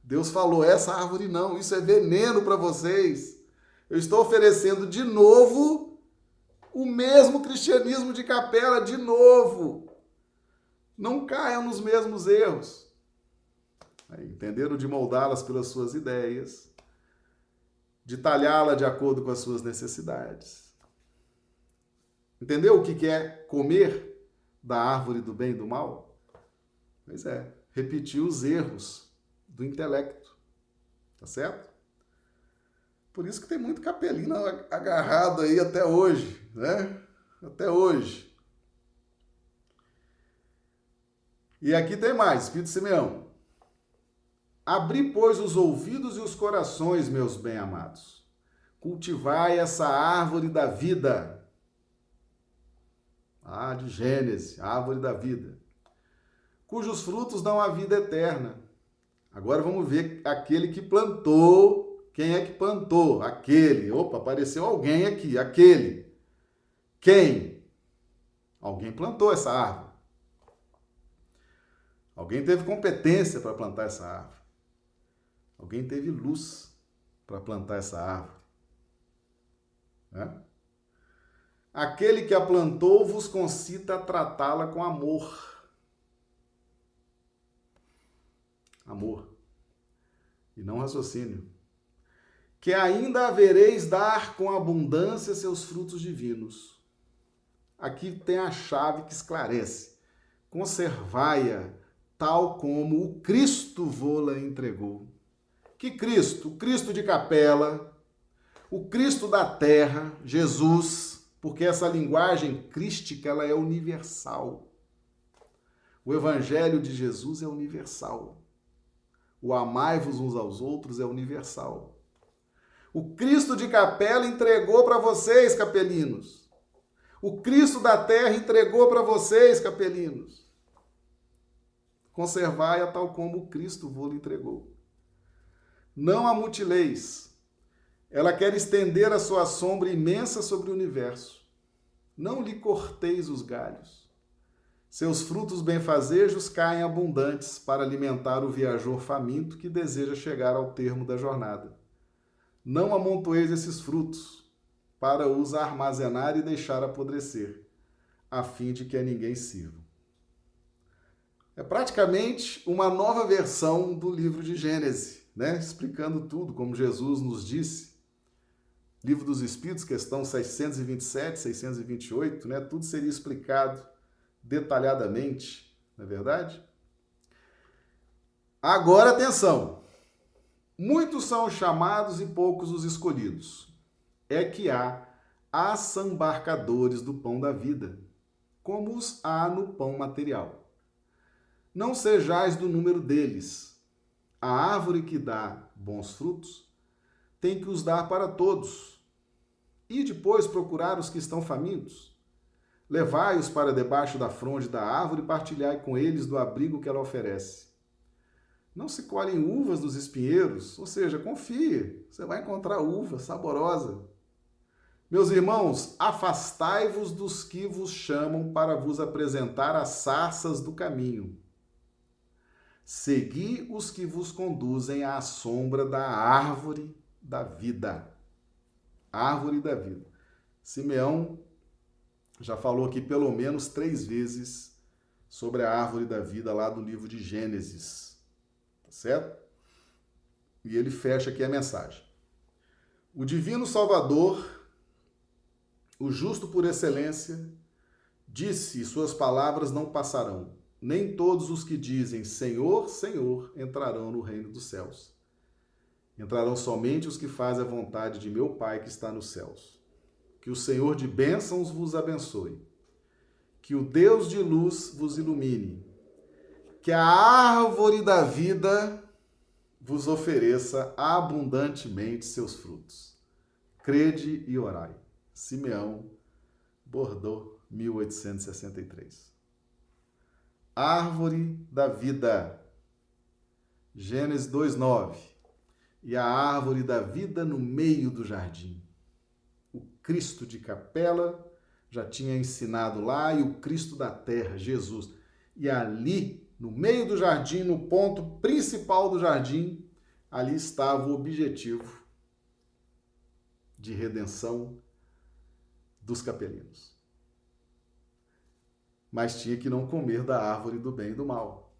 Speaker 1: Deus falou: essa árvore não, isso é veneno para vocês. Eu estou oferecendo de novo o mesmo cristianismo de capela, de novo. Não caiam nos mesmos erros. Entenderam de moldá-las pelas suas ideias, de talhá-la de acordo com as suas necessidades. Entendeu o que é comer da árvore do bem e do mal? Pois é, repetir os erros do intelecto. Tá certo? Por isso que tem muito capelino agarrado aí até hoje, né? Até hoje. E aqui tem mais, Espírito Simeão. Abri, pois, os ouvidos e os corações, meus bem-amados. Cultivai essa árvore da vida. Ah, de Gênesis, árvore da vida. Cujos frutos dão a vida eterna Agora vamos ver aquele que plantou. Quem é que plantou? Aquele. Opa, apareceu alguém aqui. Aquele. Quem? Alguém plantou essa árvore. Alguém teve competência para plantar essa árvore. Alguém teve luz para plantar essa árvore. Aquele que a plantou vos concita a tratá-la com amor amor, e não raciocínio. Que ainda havereis dar com abundância seus frutos divinos. Aqui tem a chave que esclarece. Conservai-a tal como o Cristo vô-la entregou. Que Cristo? O Cristo de capela, o Cristo da terra, Jesus, porque essa linguagem crística ela é universal. O evangelho de Jesus é universal. O amai-vos uns aos outros é universal. O Cristo de capela entregou para vocês, capelinos. O Cristo da terra entregou para vocês, capelinos. Conservai-a tal como o Cristo vos entregou. Não a mutileis. Ela quer estender a sua sombra imensa sobre o universo. Não lhe corteis os galhos. Seus frutos benfazejos caem abundantes para alimentar o viajor faminto que deseja chegar ao termo da jornada. Não amontoeis esses frutos, para os armazenar e deixar apodrecer, a fim de que a ninguém sirva. É praticamente uma nova versão do livro de Gênesis, né? explicando tudo, como Jesus nos disse. Livro dos Espíritos, questão 627, 628, né? tudo seria explicado detalhadamente, não é verdade? Agora atenção. Muitos são os chamados e poucos os escolhidos. É que há assambarcadores do pão da vida, como os há no pão material. Não sejais do número deles. A árvore que dá bons frutos tem que os dar para todos. E depois procurar os que estão famintos. Levai-os para debaixo da fronde da árvore e partilhai com eles do abrigo que ela oferece. Não se colhem uvas dos espinheiros, ou seja, confie, você vai encontrar uva saborosa. Meus irmãos, afastai-vos dos que vos chamam para vos apresentar as sarças do caminho. Segui os que vos conduzem à sombra da árvore da vida. Árvore da vida. Simeão já falou aqui pelo menos três vezes sobre a árvore da vida lá do livro de Gênesis. Tá certo? E ele fecha aqui a mensagem. O divino Salvador o justo por excelência, disse, e suas palavras não passarão. Nem todos os que dizem Senhor, Senhor entrarão no reino dos céus. Entrarão somente os que fazem a vontade de meu Pai que está nos céus. Que o Senhor de bênçãos vos abençoe. Que o Deus de luz vos ilumine. Que a árvore da vida vos ofereça abundantemente seus frutos. Crede e orai. Simeão, Bordeaux, 1863. Árvore da vida. Gênesis 2:9. E a árvore da vida no meio do jardim. O Cristo de capela já tinha ensinado lá e o Cristo da terra, Jesus. E ali, no meio do jardim, no ponto principal do jardim, ali estava o objetivo de redenção dos capelinos. Mas tinha que não comer da árvore do bem e do mal.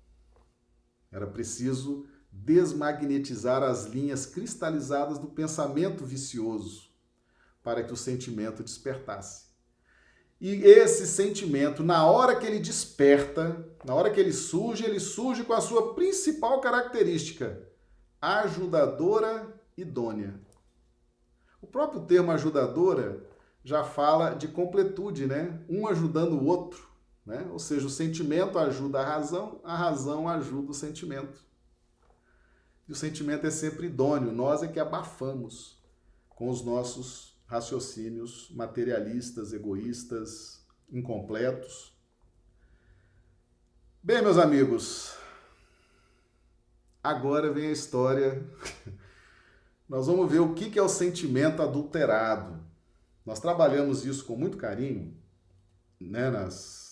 Speaker 1: Era preciso desmagnetizar as linhas cristalizadas do pensamento vicioso para que o sentimento despertasse. E esse sentimento, na hora que ele desperta, na hora que ele surge, ele surge com a sua principal característica, ajudadora idônea. O próprio termo ajudadora já fala de completude, né? Um ajudando o outro, né? Ou seja, o sentimento ajuda a razão, a razão ajuda o sentimento. E o sentimento é sempre idôneo, nós é que abafamos com os nossos raciocínios materialistas, egoístas, incompletos. Bem, meus amigos, agora vem a história. Nós vamos ver o que é o sentimento adulterado. Nós trabalhamos isso com muito carinho né, nas,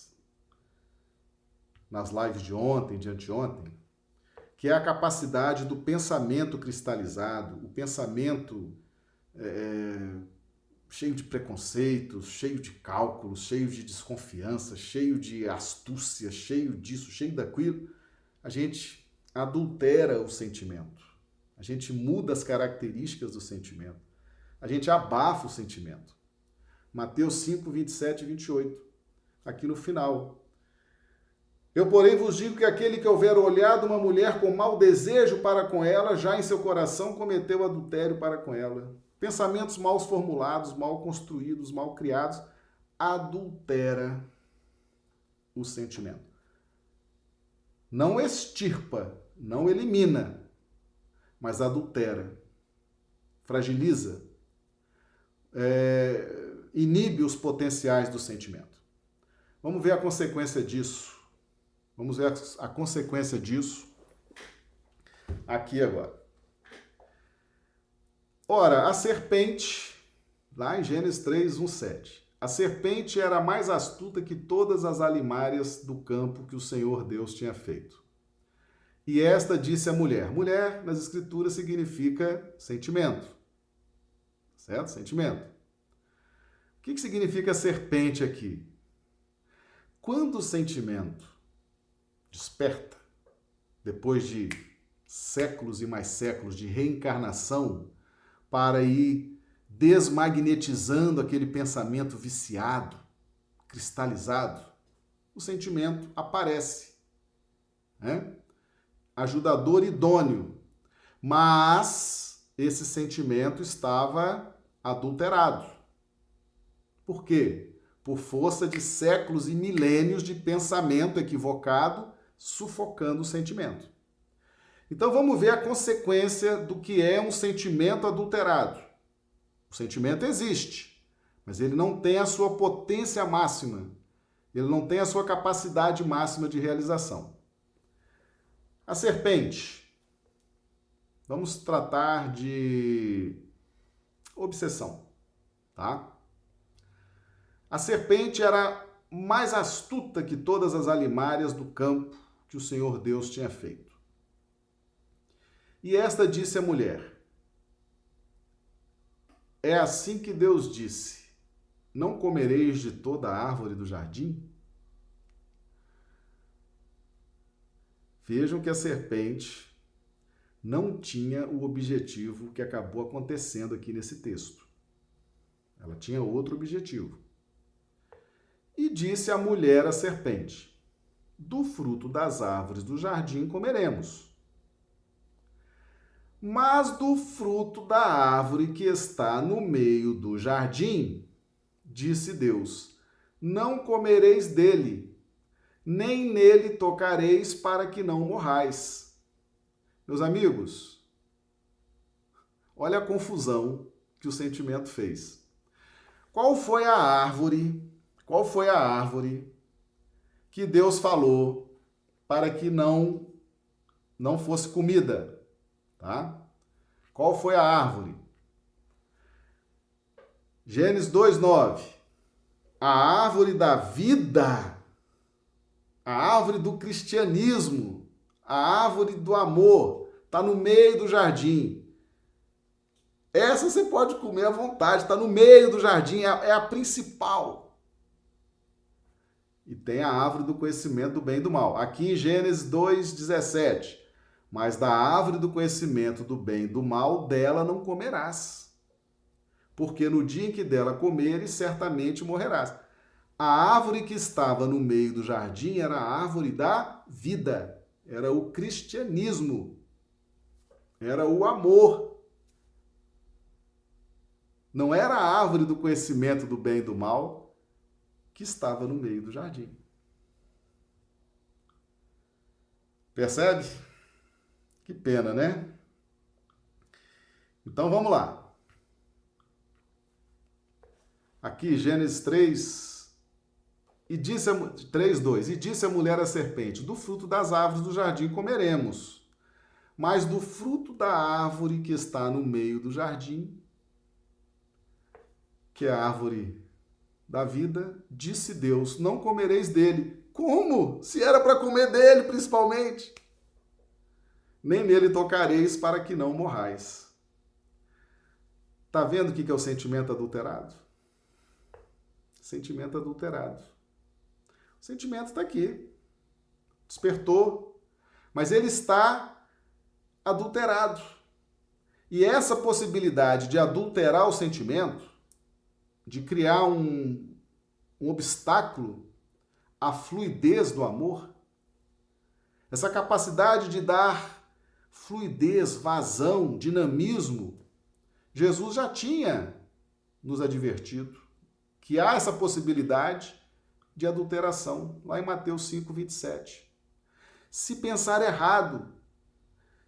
Speaker 1: nas lives de ontem, de anteontem, que é a capacidade do pensamento cristalizado, o pensamento é, cheio de preconceitos, cheio de cálculos, cheio de desconfiança, cheio de astúcia, cheio disso, cheio daquilo. A gente adultera o sentimento, a gente muda as características do sentimento, a gente abafa o sentimento. Mateus 5, 27 e 28. Aqui no final. Eu, porém, vos digo que aquele que houver olhado uma mulher com mau desejo para com ela, já em seu coração cometeu adultério para com ela. Pensamentos mal formulados, mal construídos, mal criados, adultera o sentimento. Não extirpa, não elimina, mas adultera, fragiliza, é, inibe os potenciais do sentimento. Vamos ver a consequência disso. Vamos ver a, consequência disso aqui agora. Ora, a serpente, lá em Gênesis 3, 1, 7. A serpente era mais astuta que todas as alimárias do campo que o Senhor Deus tinha feito. E esta disse à mulher: mulher, nas Escrituras, significa sentimento. Certo? Sentimento. O que, que significa serpente aqui? Quando o sentimento desperta, depois de séculos e mais séculos de reencarnação, para ir desmagnetizando aquele pensamento viciado, cristalizado, o sentimento aparece. Né? Ajudador idôneo. Mas esse sentimento estava adulterado. Por quê? Por força de séculos e milênios de pensamento equivocado sufocando o sentimento. Então vamos ver a consequência do que é um sentimento adulterado. O sentimento existe, mas ele não tem a sua potência máxima, ele não tem a sua capacidade máxima de realização. A serpente. Vamos tratar de obsessão, tá? A serpente era mais astuta que todas as alimárias do campo que o Senhor Deus tinha feito. E esta disse à mulher: É assim que Deus disse: Não comereis de toda a árvore do jardim? Vejam que a serpente não tinha o objetivo que acabou acontecendo aqui nesse texto. Ela tinha outro objetivo. E disse a mulher à serpente: Do fruto das árvores do jardim comeremos mas do fruto da árvore que está no meio do jardim, disse Deus: Não comereis dele, nem nele tocareis, para que não morrais. Meus amigos, olha a confusão que o sentimento fez. Qual foi a árvore? Qual foi a árvore que Deus falou para que não não fosse comida? Tá? Qual foi a árvore? Gênesis 2:9. A árvore da vida, a árvore do cristianismo, a árvore do amor, está no meio do jardim. Essa você pode comer à vontade, está no meio do jardim, é é a principal. Tem a árvore do conhecimento do bem e do mal. Aqui em Gênesis 2,17 mas da árvore do conhecimento do bem e do mal, dela não comerás. Porque no dia em que dela comeres, certamente morrerás. A árvore que estava no meio do jardim era a árvore da vida, era o cristianismo, era o amor. Não era a árvore do conhecimento do bem e do mal que estava no meio do jardim. Percebe? Que pena, né? Então vamos lá. Aqui, Gênesis 3, e disse a, 3, 2, e disse a mulher à serpente, do fruto das árvores do jardim comeremos, mas do fruto da árvore que está no meio do jardim, que é a árvore da vida, disse Deus, não comereis dele. Como? Se era para comer dele, principalmente nem nele tocareis para que não morrais. Tá vendo o que é o sentimento adulterado? Sentimento adulterado. O sentimento está aqui. Despertou. Mas ele está adulterado. E essa possibilidade de adulterar o sentimento, de criar um, um obstáculo à fluidez do amor, essa capacidade de dar fluidez, vazão, dinamismo, Jesus já tinha nos advertido que há essa possibilidade de adulteração, lá em Mateus 5, 27. Se pensar errado,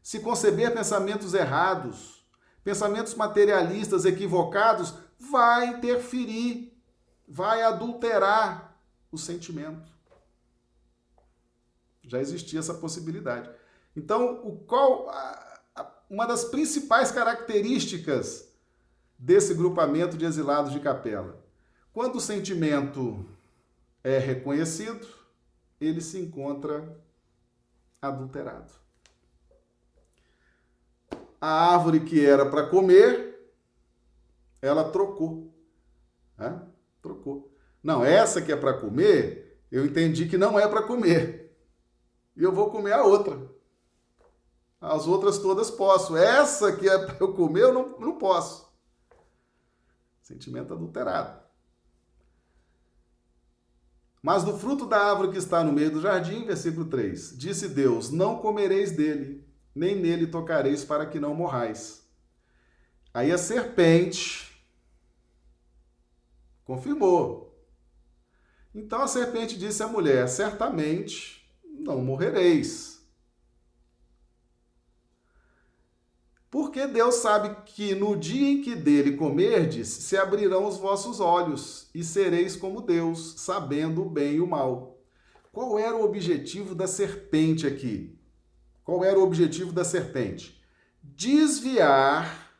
Speaker 1: se conceber pensamentos errados, pensamentos materialistas equivocados, vai interferir, vai adulterar o sentimento. Já existia essa possibilidade. Então, o qual a, a, uma das principais características desse grupamento de exilados de capela? Quando o sentimento é reconhecido, ele se encontra adulterado. A árvore que era para comer, ela trocou. Né? Trocou. Não, essa que é para comer, eu entendi que não é para comer. E eu vou comer a outra. As outras todas posso. Essa que é para eu comer, eu não, não posso. Sentimento adulterado. Mas do fruto da árvore que está no meio do jardim, versículo 3: Disse Deus: Não comereis dele, nem nele tocareis, para que não morrais. Aí a serpente confirmou. Então a serpente disse à mulher: Certamente não morrereis. Porque Deus sabe que no dia em que dele comerdes, se abrirão os vossos olhos, e sereis como Deus, sabendo o bem e o mal. Qual era o objetivo da serpente aqui? Qual era o objetivo da serpente? Desviar,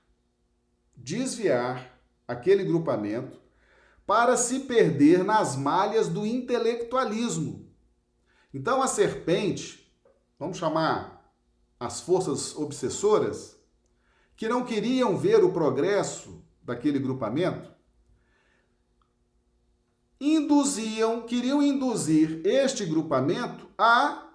Speaker 1: desviar aquele grupamento para se perder nas malhas do intelectualismo. Então a serpente, vamos chamar as forças obsessoras, que não queriam ver o progresso daquele grupamento, induziam, queriam induzir este grupamento a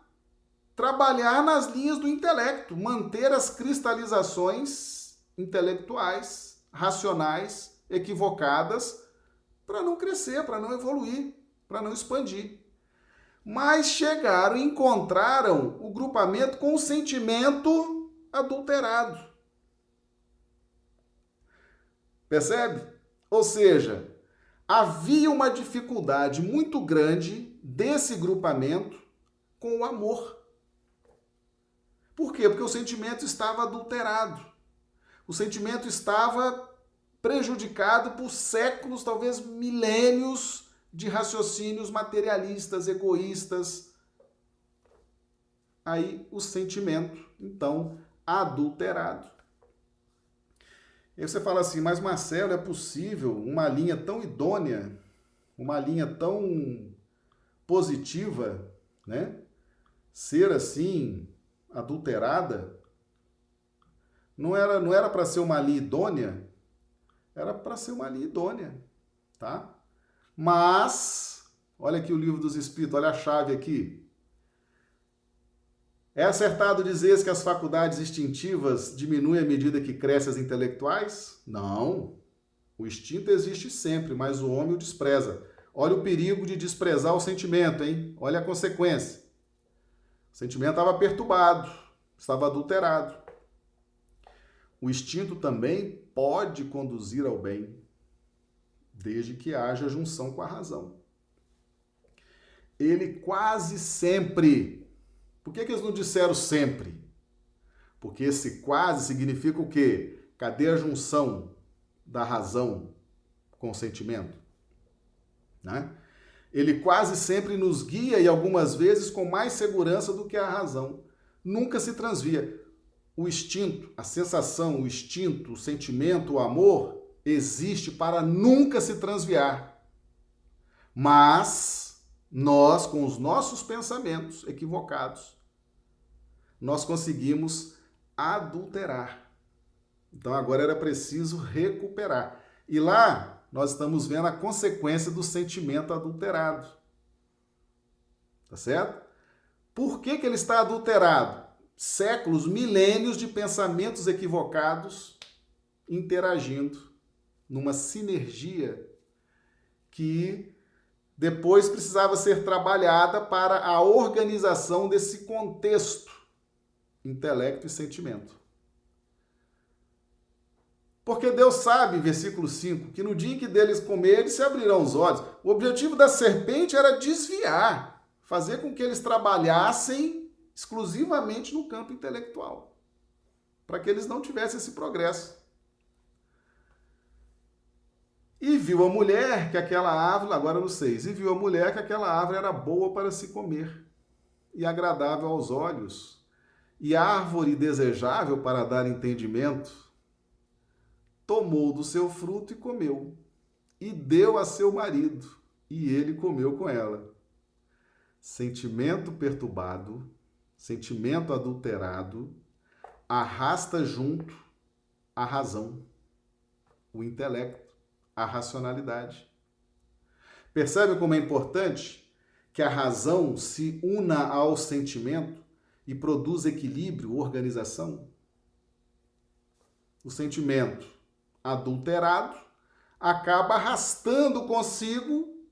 Speaker 1: trabalhar nas linhas do intelecto, manter as cristalizações intelectuais, racionais, equivocadas, para não crescer, para não evoluir, para não expandir. Mas chegaram e encontraram o grupamento com o sentimento adulterado. Percebe? Ou seja, havia uma dificuldade muito grande desse grupamento com o amor. Por quê? Porque o sentimento estava adulterado. O sentimento estava prejudicado por séculos, talvez milênios de raciocínios materialistas, egoístas. Aí o sentimento, então, adulterado. E você fala assim, mas Marcelo, é possível uma linha tão idônea, uma linha tão positiva, né? Ser assim adulterada? Não era não era para ser uma linha idônea? Era para ser uma linha idônea, tá? Mas olha aqui o livro dos espíritos, olha a chave aqui. É acertado dizer que as faculdades instintivas diminuem à medida que crescem as intelectuais? Não. O instinto existe sempre, mas o homem o despreza. Olha o perigo de desprezar o sentimento, hein? Olha a consequência. O sentimento estava perturbado, estava adulterado. O instinto também pode conduzir ao bem, desde que haja junção com a razão. Ele quase sempre por que, que eles não disseram sempre? Porque esse quase significa o quê? Cadê a junção da razão com o sentimento? Né? Ele quase sempre nos guia e algumas vezes com mais segurança do que a razão. Nunca se transvia. O instinto, a sensação, o instinto, o sentimento, o amor existe para nunca se transviar. Mas nós, com os nossos pensamentos equivocados, nós conseguimos adulterar. Então agora era preciso recuperar. E lá nós estamos vendo a consequência do sentimento adulterado. Tá certo? Por que, que ele está adulterado? Séculos, milênios de pensamentos equivocados interagindo numa sinergia que depois precisava ser trabalhada para a organização desse contexto, intelecto e sentimento. Porque Deus sabe, versículo 5, que no dia em que deles comerem se abrirão os olhos. O objetivo da serpente era desviar, fazer com que eles trabalhassem exclusivamente no campo intelectual, para que eles não tivessem esse progresso. E viu a mulher que aquela árvore, agora no 6, e viu a mulher que aquela árvore era boa para se comer e agradável aos olhos, e árvore desejável para dar entendimento. Tomou do seu fruto e comeu, e deu a seu marido, e ele comeu com ela. Sentimento perturbado, sentimento adulterado, arrasta junto a razão, o intelecto a racionalidade. Percebe como é importante que a razão se una ao sentimento e produza equilíbrio, organização? O sentimento adulterado acaba arrastando consigo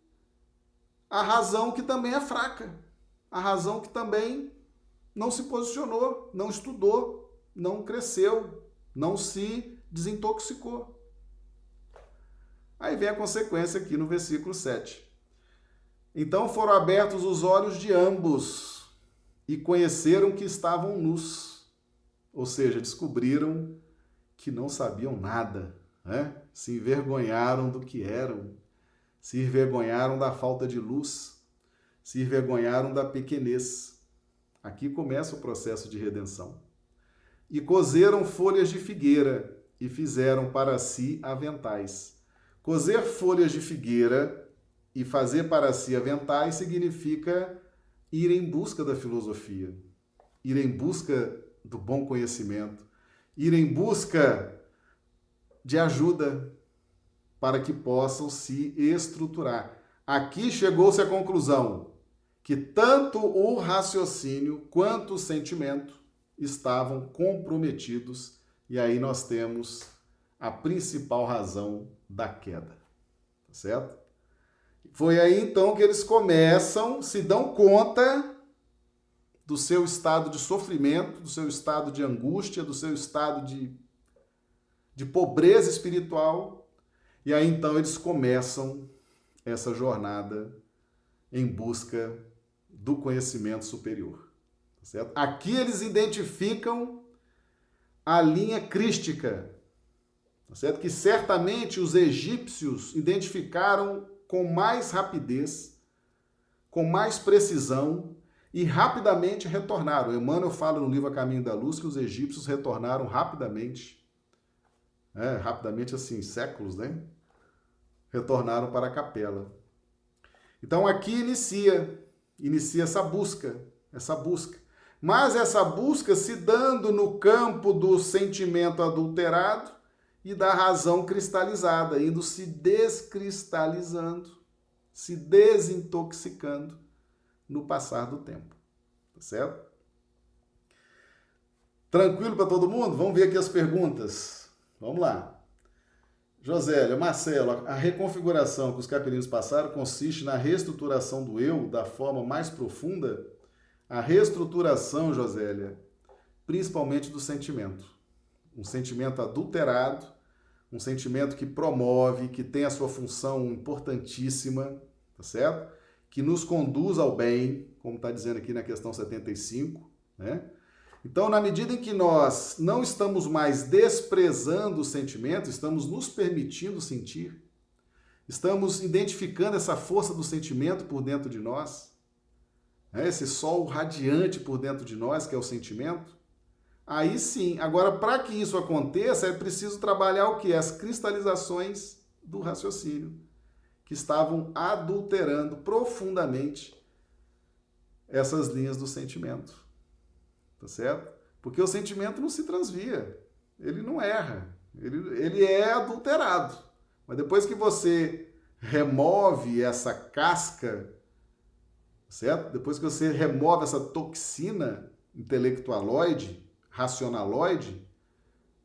Speaker 1: a razão que também é fraca, a razão que também não se posicionou, não estudou, não cresceu, não se desintoxicou. Aí vem a consequência aqui no versículo 7. Então foram abertos os olhos de ambos, e conheceram que estavam nus, ou seja, descobriram que não sabiam nada, né? se envergonharam do que eram, se envergonharam da falta de luz, se envergonharam da pequenez. Aqui começa o processo de redenção. E cozeram folhas de figueira e fizeram para si aventais. Cozer folhas de figueira e fazer para si aventais significa ir em busca da filosofia, ir em busca do bom conhecimento, ir em busca de ajuda para que possam se estruturar. Aqui chegou-se à conclusão que tanto o raciocínio quanto o sentimento estavam comprometidos, e aí nós temos a principal razão da queda. Tá certo? Foi aí então que eles começam, se dão conta do seu estado de sofrimento, do seu estado de angústia, do seu estado de, de pobreza espiritual. E aí então eles começam essa jornada em busca do conhecimento superior. Tá certo? Aqui eles identificam a linha crística, tá certo? que certamente os egípcios identificaram com mais rapidez, com mais precisão e rapidamente retornaram. Emmanuel fala no livro A Caminho da Luz que os egípcios retornaram rapidamente, é, rapidamente assim, séculos, né? Retornaram para a capela. Então aqui inicia, inicia essa busca, essa busca. Mas essa busca se dando no campo do sentimento adulterado e da razão cristalizada, indo se descristalizando, se desintoxicando no passar do tempo. Tá certo? Tranquilo para todo mundo? Vamos ver aqui as perguntas. Vamos lá. Josélia, Marcelo, a reconfiguração que os capelinos passaram consiste na reestruturação do eu da forma mais profunda? A reestruturação, Josélia, principalmente do sentimento. Um sentimento adulterado, um sentimento que promove, que tem a sua função importantíssima, tá certo? Que nos conduz ao bem, como está dizendo aqui na questão 75, né? Então, na medida em que nós não estamos mais desprezando o sentimento, estamos nos permitindo sentir, estamos identificando essa força do sentimento por dentro de nós, né? esse sol radiante por dentro de nós, que é o sentimento, Aí sim. Agora, para que isso aconteça, é preciso trabalhar o que? As cristalizações do raciocínio, que estavam adulterando profundamente essas linhas do sentimento. Tá certo? Porque o sentimento não se transvia, ele não erra, ele, ele é adulterado. Mas depois que você remove essa casca, certo? Depois que você remove essa toxina intelectualoide, racionaloide,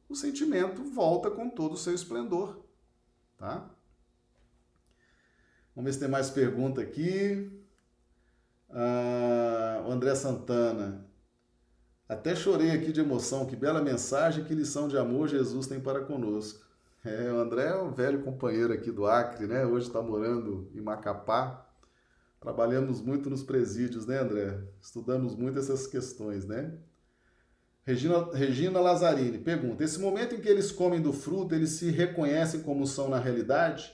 Speaker 1: o sentimento volta com todo o seu esplendor, tá? Vamos ver se tem mais pergunta aqui. Ah, o André Santana. Até chorei aqui de emoção. Que bela mensagem, que lição de amor Jesus tem para conosco. É, o André é um velho companheiro aqui do Acre, né? Hoje está morando em Macapá. Trabalhamos muito nos presídios, né, André? Estudamos muito essas questões, né? Regina, Regina Lazzarini pergunta: esse momento em que eles comem do fruto, eles se reconhecem como são na realidade?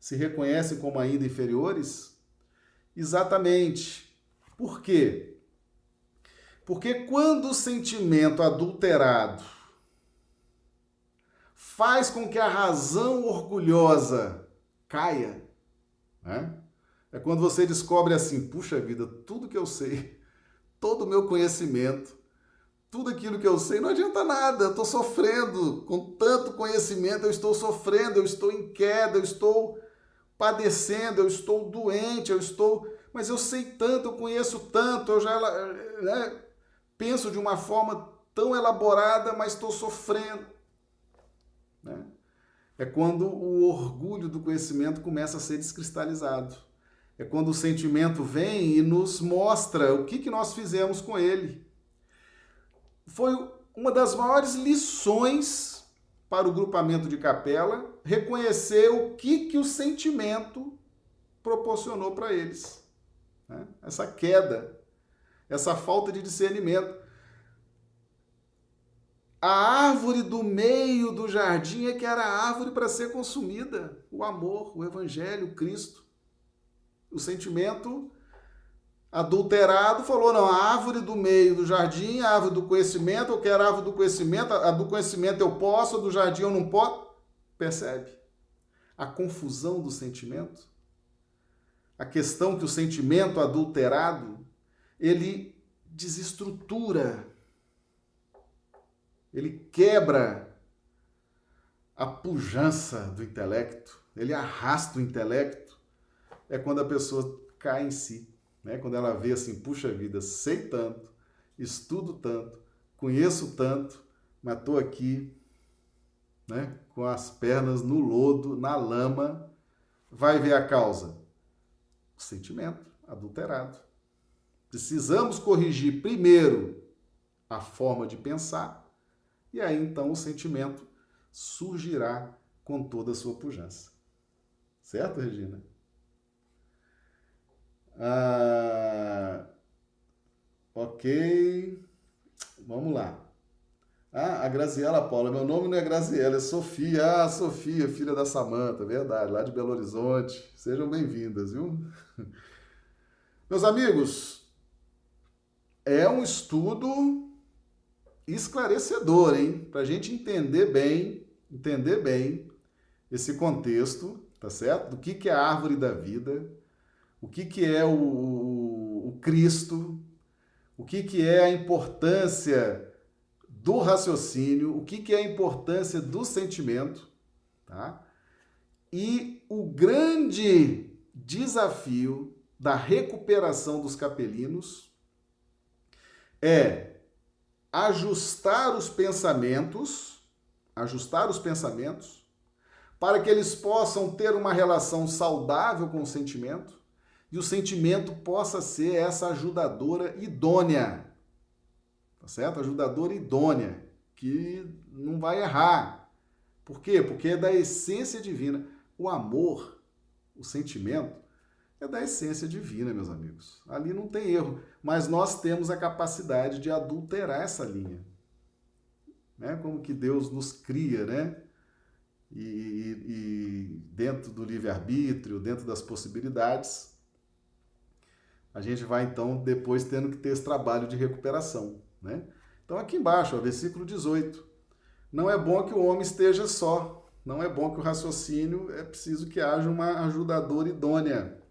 Speaker 1: Se reconhecem como ainda inferiores? Exatamente. Por quê? Porque quando o sentimento adulterado faz com que a razão orgulhosa caia, né? é quando você descobre assim: puxa vida, tudo que eu sei, todo o meu conhecimento, tudo aquilo que eu sei, não adianta nada, eu estou sofrendo, com tanto conhecimento, eu estou sofrendo, eu estou em queda, eu estou padecendo, eu estou doente, eu estou. Mas eu sei tanto, eu conheço tanto, eu já né, penso de uma forma tão elaborada, mas estou sofrendo. Né? É quando o orgulho do conhecimento começa a ser descristalizado. É quando o sentimento vem e nos mostra o que, que nós fizemos com ele foi uma das maiores lições para o grupamento de capela reconhecer o que, que o sentimento proporcionou para eles. Né? Essa queda, essa falta de discernimento. A árvore do meio do jardim é que era a árvore para ser consumida. O amor, o evangelho, o Cristo. O sentimento adulterado falou: não, a árvore do meio do jardim, a árvore do conhecimento, eu quero a árvore do conhecimento, a do conhecimento eu posso, a do jardim eu não posso. Percebe? A confusão do sentimento. A questão que o sentimento adulterado, ele desestrutura ele quebra a pujança do intelecto, ele arrasta o intelecto, é quando a pessoa cai em si, né? Quando ela vê assim, puxa vida, sei tanto, estudo tanto, conheço tanto, mas estou aqui, né? Com as pernas no lodo, na lama, vai ver a causa, o sentimento adulterado. Precisamos corrigir primeiro a forma de pensar e aí então o sentimento surgirá com toda a sua pujança. Certo, Regina? Ah, ok. Vamos lá. Ah, a Graziela Paula. Meu nome não é Graziela, é Sofia. Ah, Sofia, filha da Samanta, verdade, lá de Belo Horizonte. Sejam bem-vindas, viu? Meus amigos, é um estudo esclarecedor, hein? Para a gente entender bem, entender bem esse contexto, tá certo? Do que, que é a árvore da vida, o que, que é o, o, Cristo, o que, que é a importância do raciocínio, o que, que é a importância do sentimento, tá? E o grande desafio da recuperação dos capelinos é ajustar os pensamentos, ajustar os pensamentos, para que eles possam ter uma relação saudável com o sentimento e o sentimento possa ser essa ajudadora idônea. Tá certo? Ajudadora idônea, que não vai errar. Por quê? Porque é da essência divina. O amor, o sentimento, é da essência divina, meus amigos. Ali não tem erro, mas nós temos a capacidade de adulterar essa linha. Né? Como que Deus nos cria, né? E, e, e dentro do livre-arbítrio, dentro das possibilidades, a gente vai então depois tendo que ter esse trabalho de recuperação, né? Então aqui embaixo, ó, versículo 18. Não é bom que o homem esteja só, não é bom que o raciocínio, é preciso que haja uma ajudadora idônea.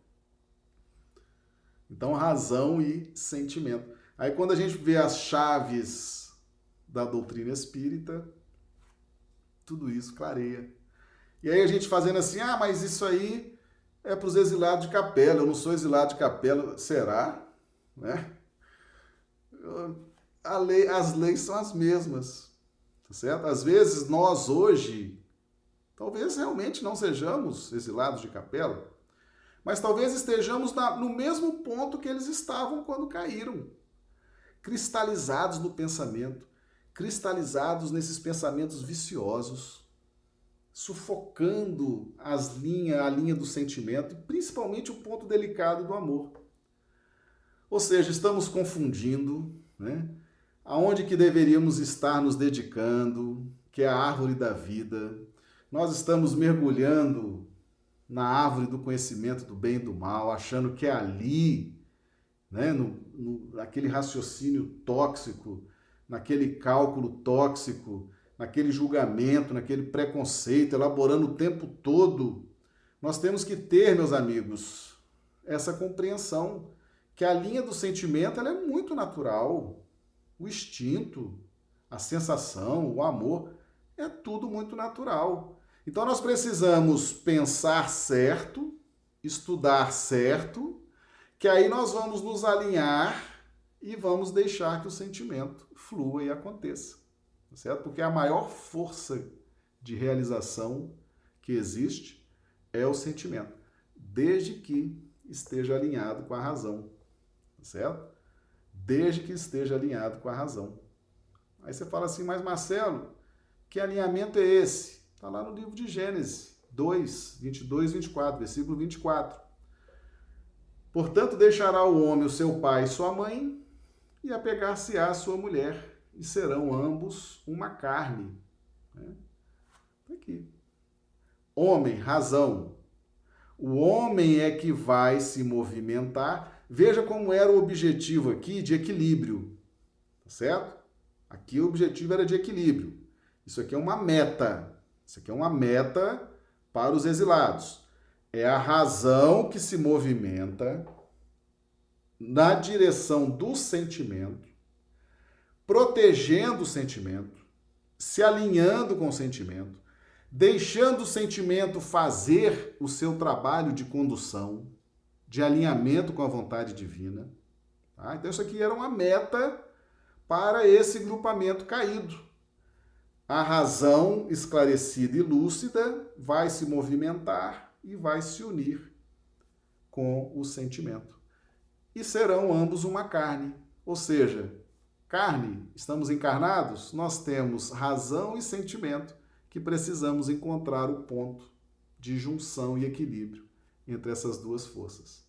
Speaker 1: Então, razão e sentimento. Aí, quando a gente vê as chaves da doutrina espírita, tudo isso clareia. E aí a gente fazendo assim, ah, mas isso aí é para os exilados de capela, eu não sou exilado de capela. Será? Né? Lei, as leis são as mesmas, tá certo? Às vezes nós hoje, talvez realmente não sejamos exilados de capela, mas talvez estejamos na, no mesmo ponto que eles estavam quando caíram cristalizados no pensamento, cristalizados nesses pensamentos viciosos, sufocando as linhas, a linha do sentimento, principalmente o ponto delicado do amor. Ou seja, estamos confundindo, né? Aonde que deveríamos estar nos dedicando, que é a árvore da vida. Nós estamos mergulhando na árvore do conhecimento do bem e do mal, achando que é ali, né, no, no, naquele raciocínio tóxico, naquele cálculo tóxico, naquele julgamento, naquele preconceito, elaborando o tempo todo. Nós temos que ter, meus amigos, essa compreensão que a linha do sentimento é muito natural. O instinto, a sensação, o amor, é tudo muito natural. Então nós precisamos pensar certo, estudar certo, que aí nós vamos nos alinhar e vamos deixar que o sentimento flua e aconteça. Tá certo? Porque a maior força de realização que existe é o sentimento, desde que esteja alinhado com a razão. Tá certo? Desde que esteja alinhado com a razão. Aí você fala assim, mas Marcelo, que alinhamento é esse? Está lá no livro de Gênesis 2, 22, 24, versículo 24. Portanto, deixará o homem o seu pai e sua mãe, e apegar-se-á a sua mulher, e serão ambos uma carne. Né? Tá aqui. Homem, razão. O homem é que vai se movimentar. Veja como era o objetivo aqui de equilíbrio. Tá certo? Aqui o objetivo era de equilíbrio. Isso aqui é uma meta. Isso aqui é uma meta para os exilados. É a razão que se movimenta na direção do sentimento, protegendo o sentimento, se alinhando com o sentimento, deixando o sentimento fazer o seu trabalho de condução, de alinhamento com a vontade divina. Tá? Então, isso aqui era uma meta para esse grupamento caído. A razão esclarecida e lúcida vai se movimentar e vai se unir com o sentimento. E serão ambos uma carne. Ou seja, carne, estamos encarnados, nós temos razão e sentimento que precisamos encontrar o ponto de junção e equilíbrio entre essas duas forças.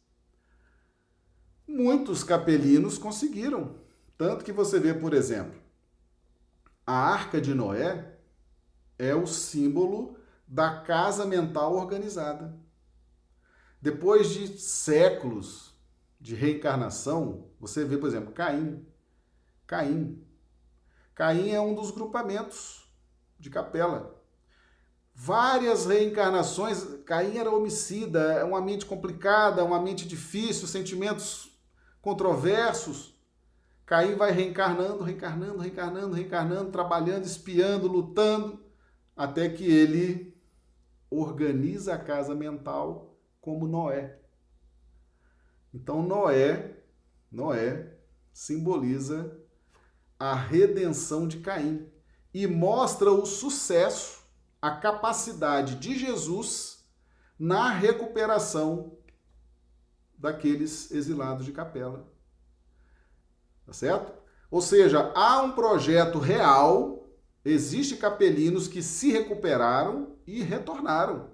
Speaker 1: Muitos capelinos conseguiram, tanto que você vê, por exemplo, a arca de Noé é o símbolo da casa mental organizada. Depois de séculos de reencarnação, você vê, por exemplo, Caim. Caim. Caim é um dos grupamentos de capela. Várias reencarnações, Caim era homicida, é uma mente complicada, uma mente difícil, sentimentos controversos. Caim vai reencarnando, reencarnando, reencarnando, reencarnando, trabalhando, espiando, lutando, até que ele organiza a casa mental como Noé. Então Noé, Noé simboliza a redenção de Caim e mostra o sucesso a capacidade de Jesus na recuperação daqueles exilados de capela. Tá certo? Ou seja, há um projeto real, existe capelinos que se recuperaram e retornaram.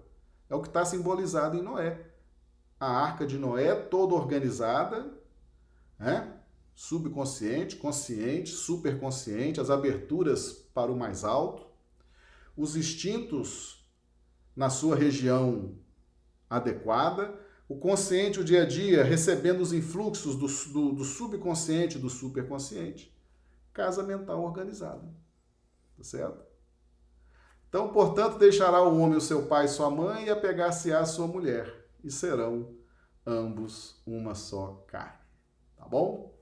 Speaker 1: É o que está simbolizado em Noé. A arca de Noé toda organizada, né? subconsciente, consciente, superconsciente, as aberturas para o mais alto, os instintos na sua região adequada, o consciente, o dia a dia, recebendo os influxos do, do, do subconsciente do superconsciente. Casa mental organizada. Tá certo? Então, portanto, deixará o homem o seu pai e sua mãe e apegar-se à sua mulher, e serão ambos uma só carne. Tá bom?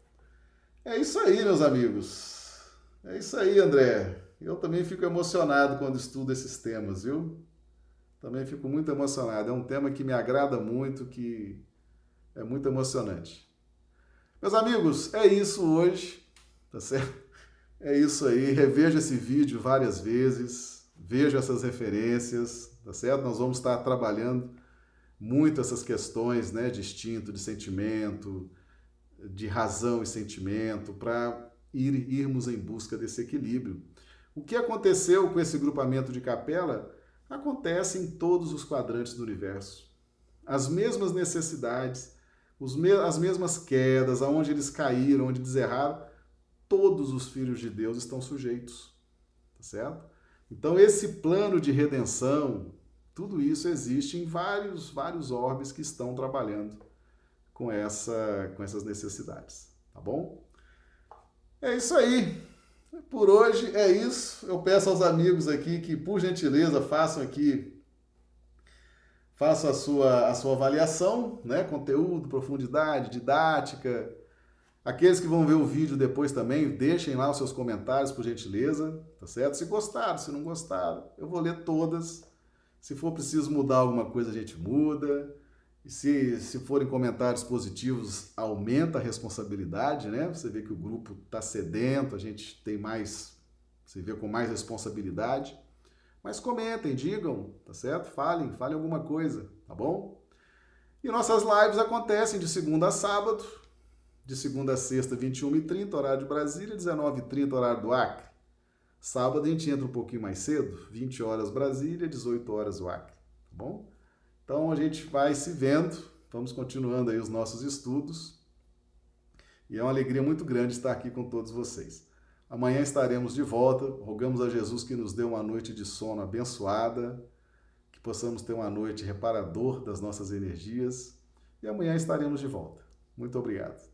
Speaker 1: É isso aí, meus amigos. É isso aí, André. Eu também fico emocionado quando estudo esses temas, viu? Também fico muito emocionado. É um tema que me agrada muito, que é muito emocionante. Meus amigos, é isso hoje, tá certo? É isso aí. Reveja esse vídeo várias vezes, veja essas referências, tá certo? Nós vamos estar trabalhando muito essas questões, né, de instinto, de sentimento, de razão e sentimento, para ir, irmos em busca desse equilíbrio. O que aconteceu com esse grupamento de capela acontece em todos os quadrantes do universo. As mesmas necessidades, as mesmas quedas, aonde eles caíram, onde eles erraram, todos os filhos de Deus estão sujeitos. Tá certo? Então, esse plano de redenção, tudo isso existe em vários, vários orbes que estão trabalhando com, essa, com essas necessidades. Tá bom? É isso aí. Por hoje é isso. Eu peço aos amigos aqui que, por gentileza, façam aqui façam a sua, a sua avaliação, né? Conteúdo, profundidade, didática. Aqueles que vão ver o vídeo depois também, deixem lá os seus comentários, por gentileza, tá certo? Se gostaram, se não gostaram, eu vou ler todas. Se for preciso mudar alguma coisa, a gente muda. E se, se forem comentários positivos, aumenta a responsabilidade, né? Você vê que o grupo está sedento, a gente tem mais, você vê com mais responsabilidade. Mas comentem, digam, tá certo? Falem, falem alguma coisa, tá bom? E nossas lives acontecem de segunda a sábado, de segunda a sexta, 21h30, horário de Brasília, 19h30, horário do Acre. Sábado a gente entra um pouquinho mais cedo, 20 horas Brasília, 18 horas o Acre, tá bom? Então a gente vai se vendo, vamos continuando aí os nossos estudos. E é uma alegria muito grande estar aqui com todos vocês. Amanhã estaremos de volta. Rogamos a Jesus que nos dê uma noite de sono abençoada, que possamos ter uma noite reparador das nossas energias. E amanhã estaremos de volta. Muito obrigado.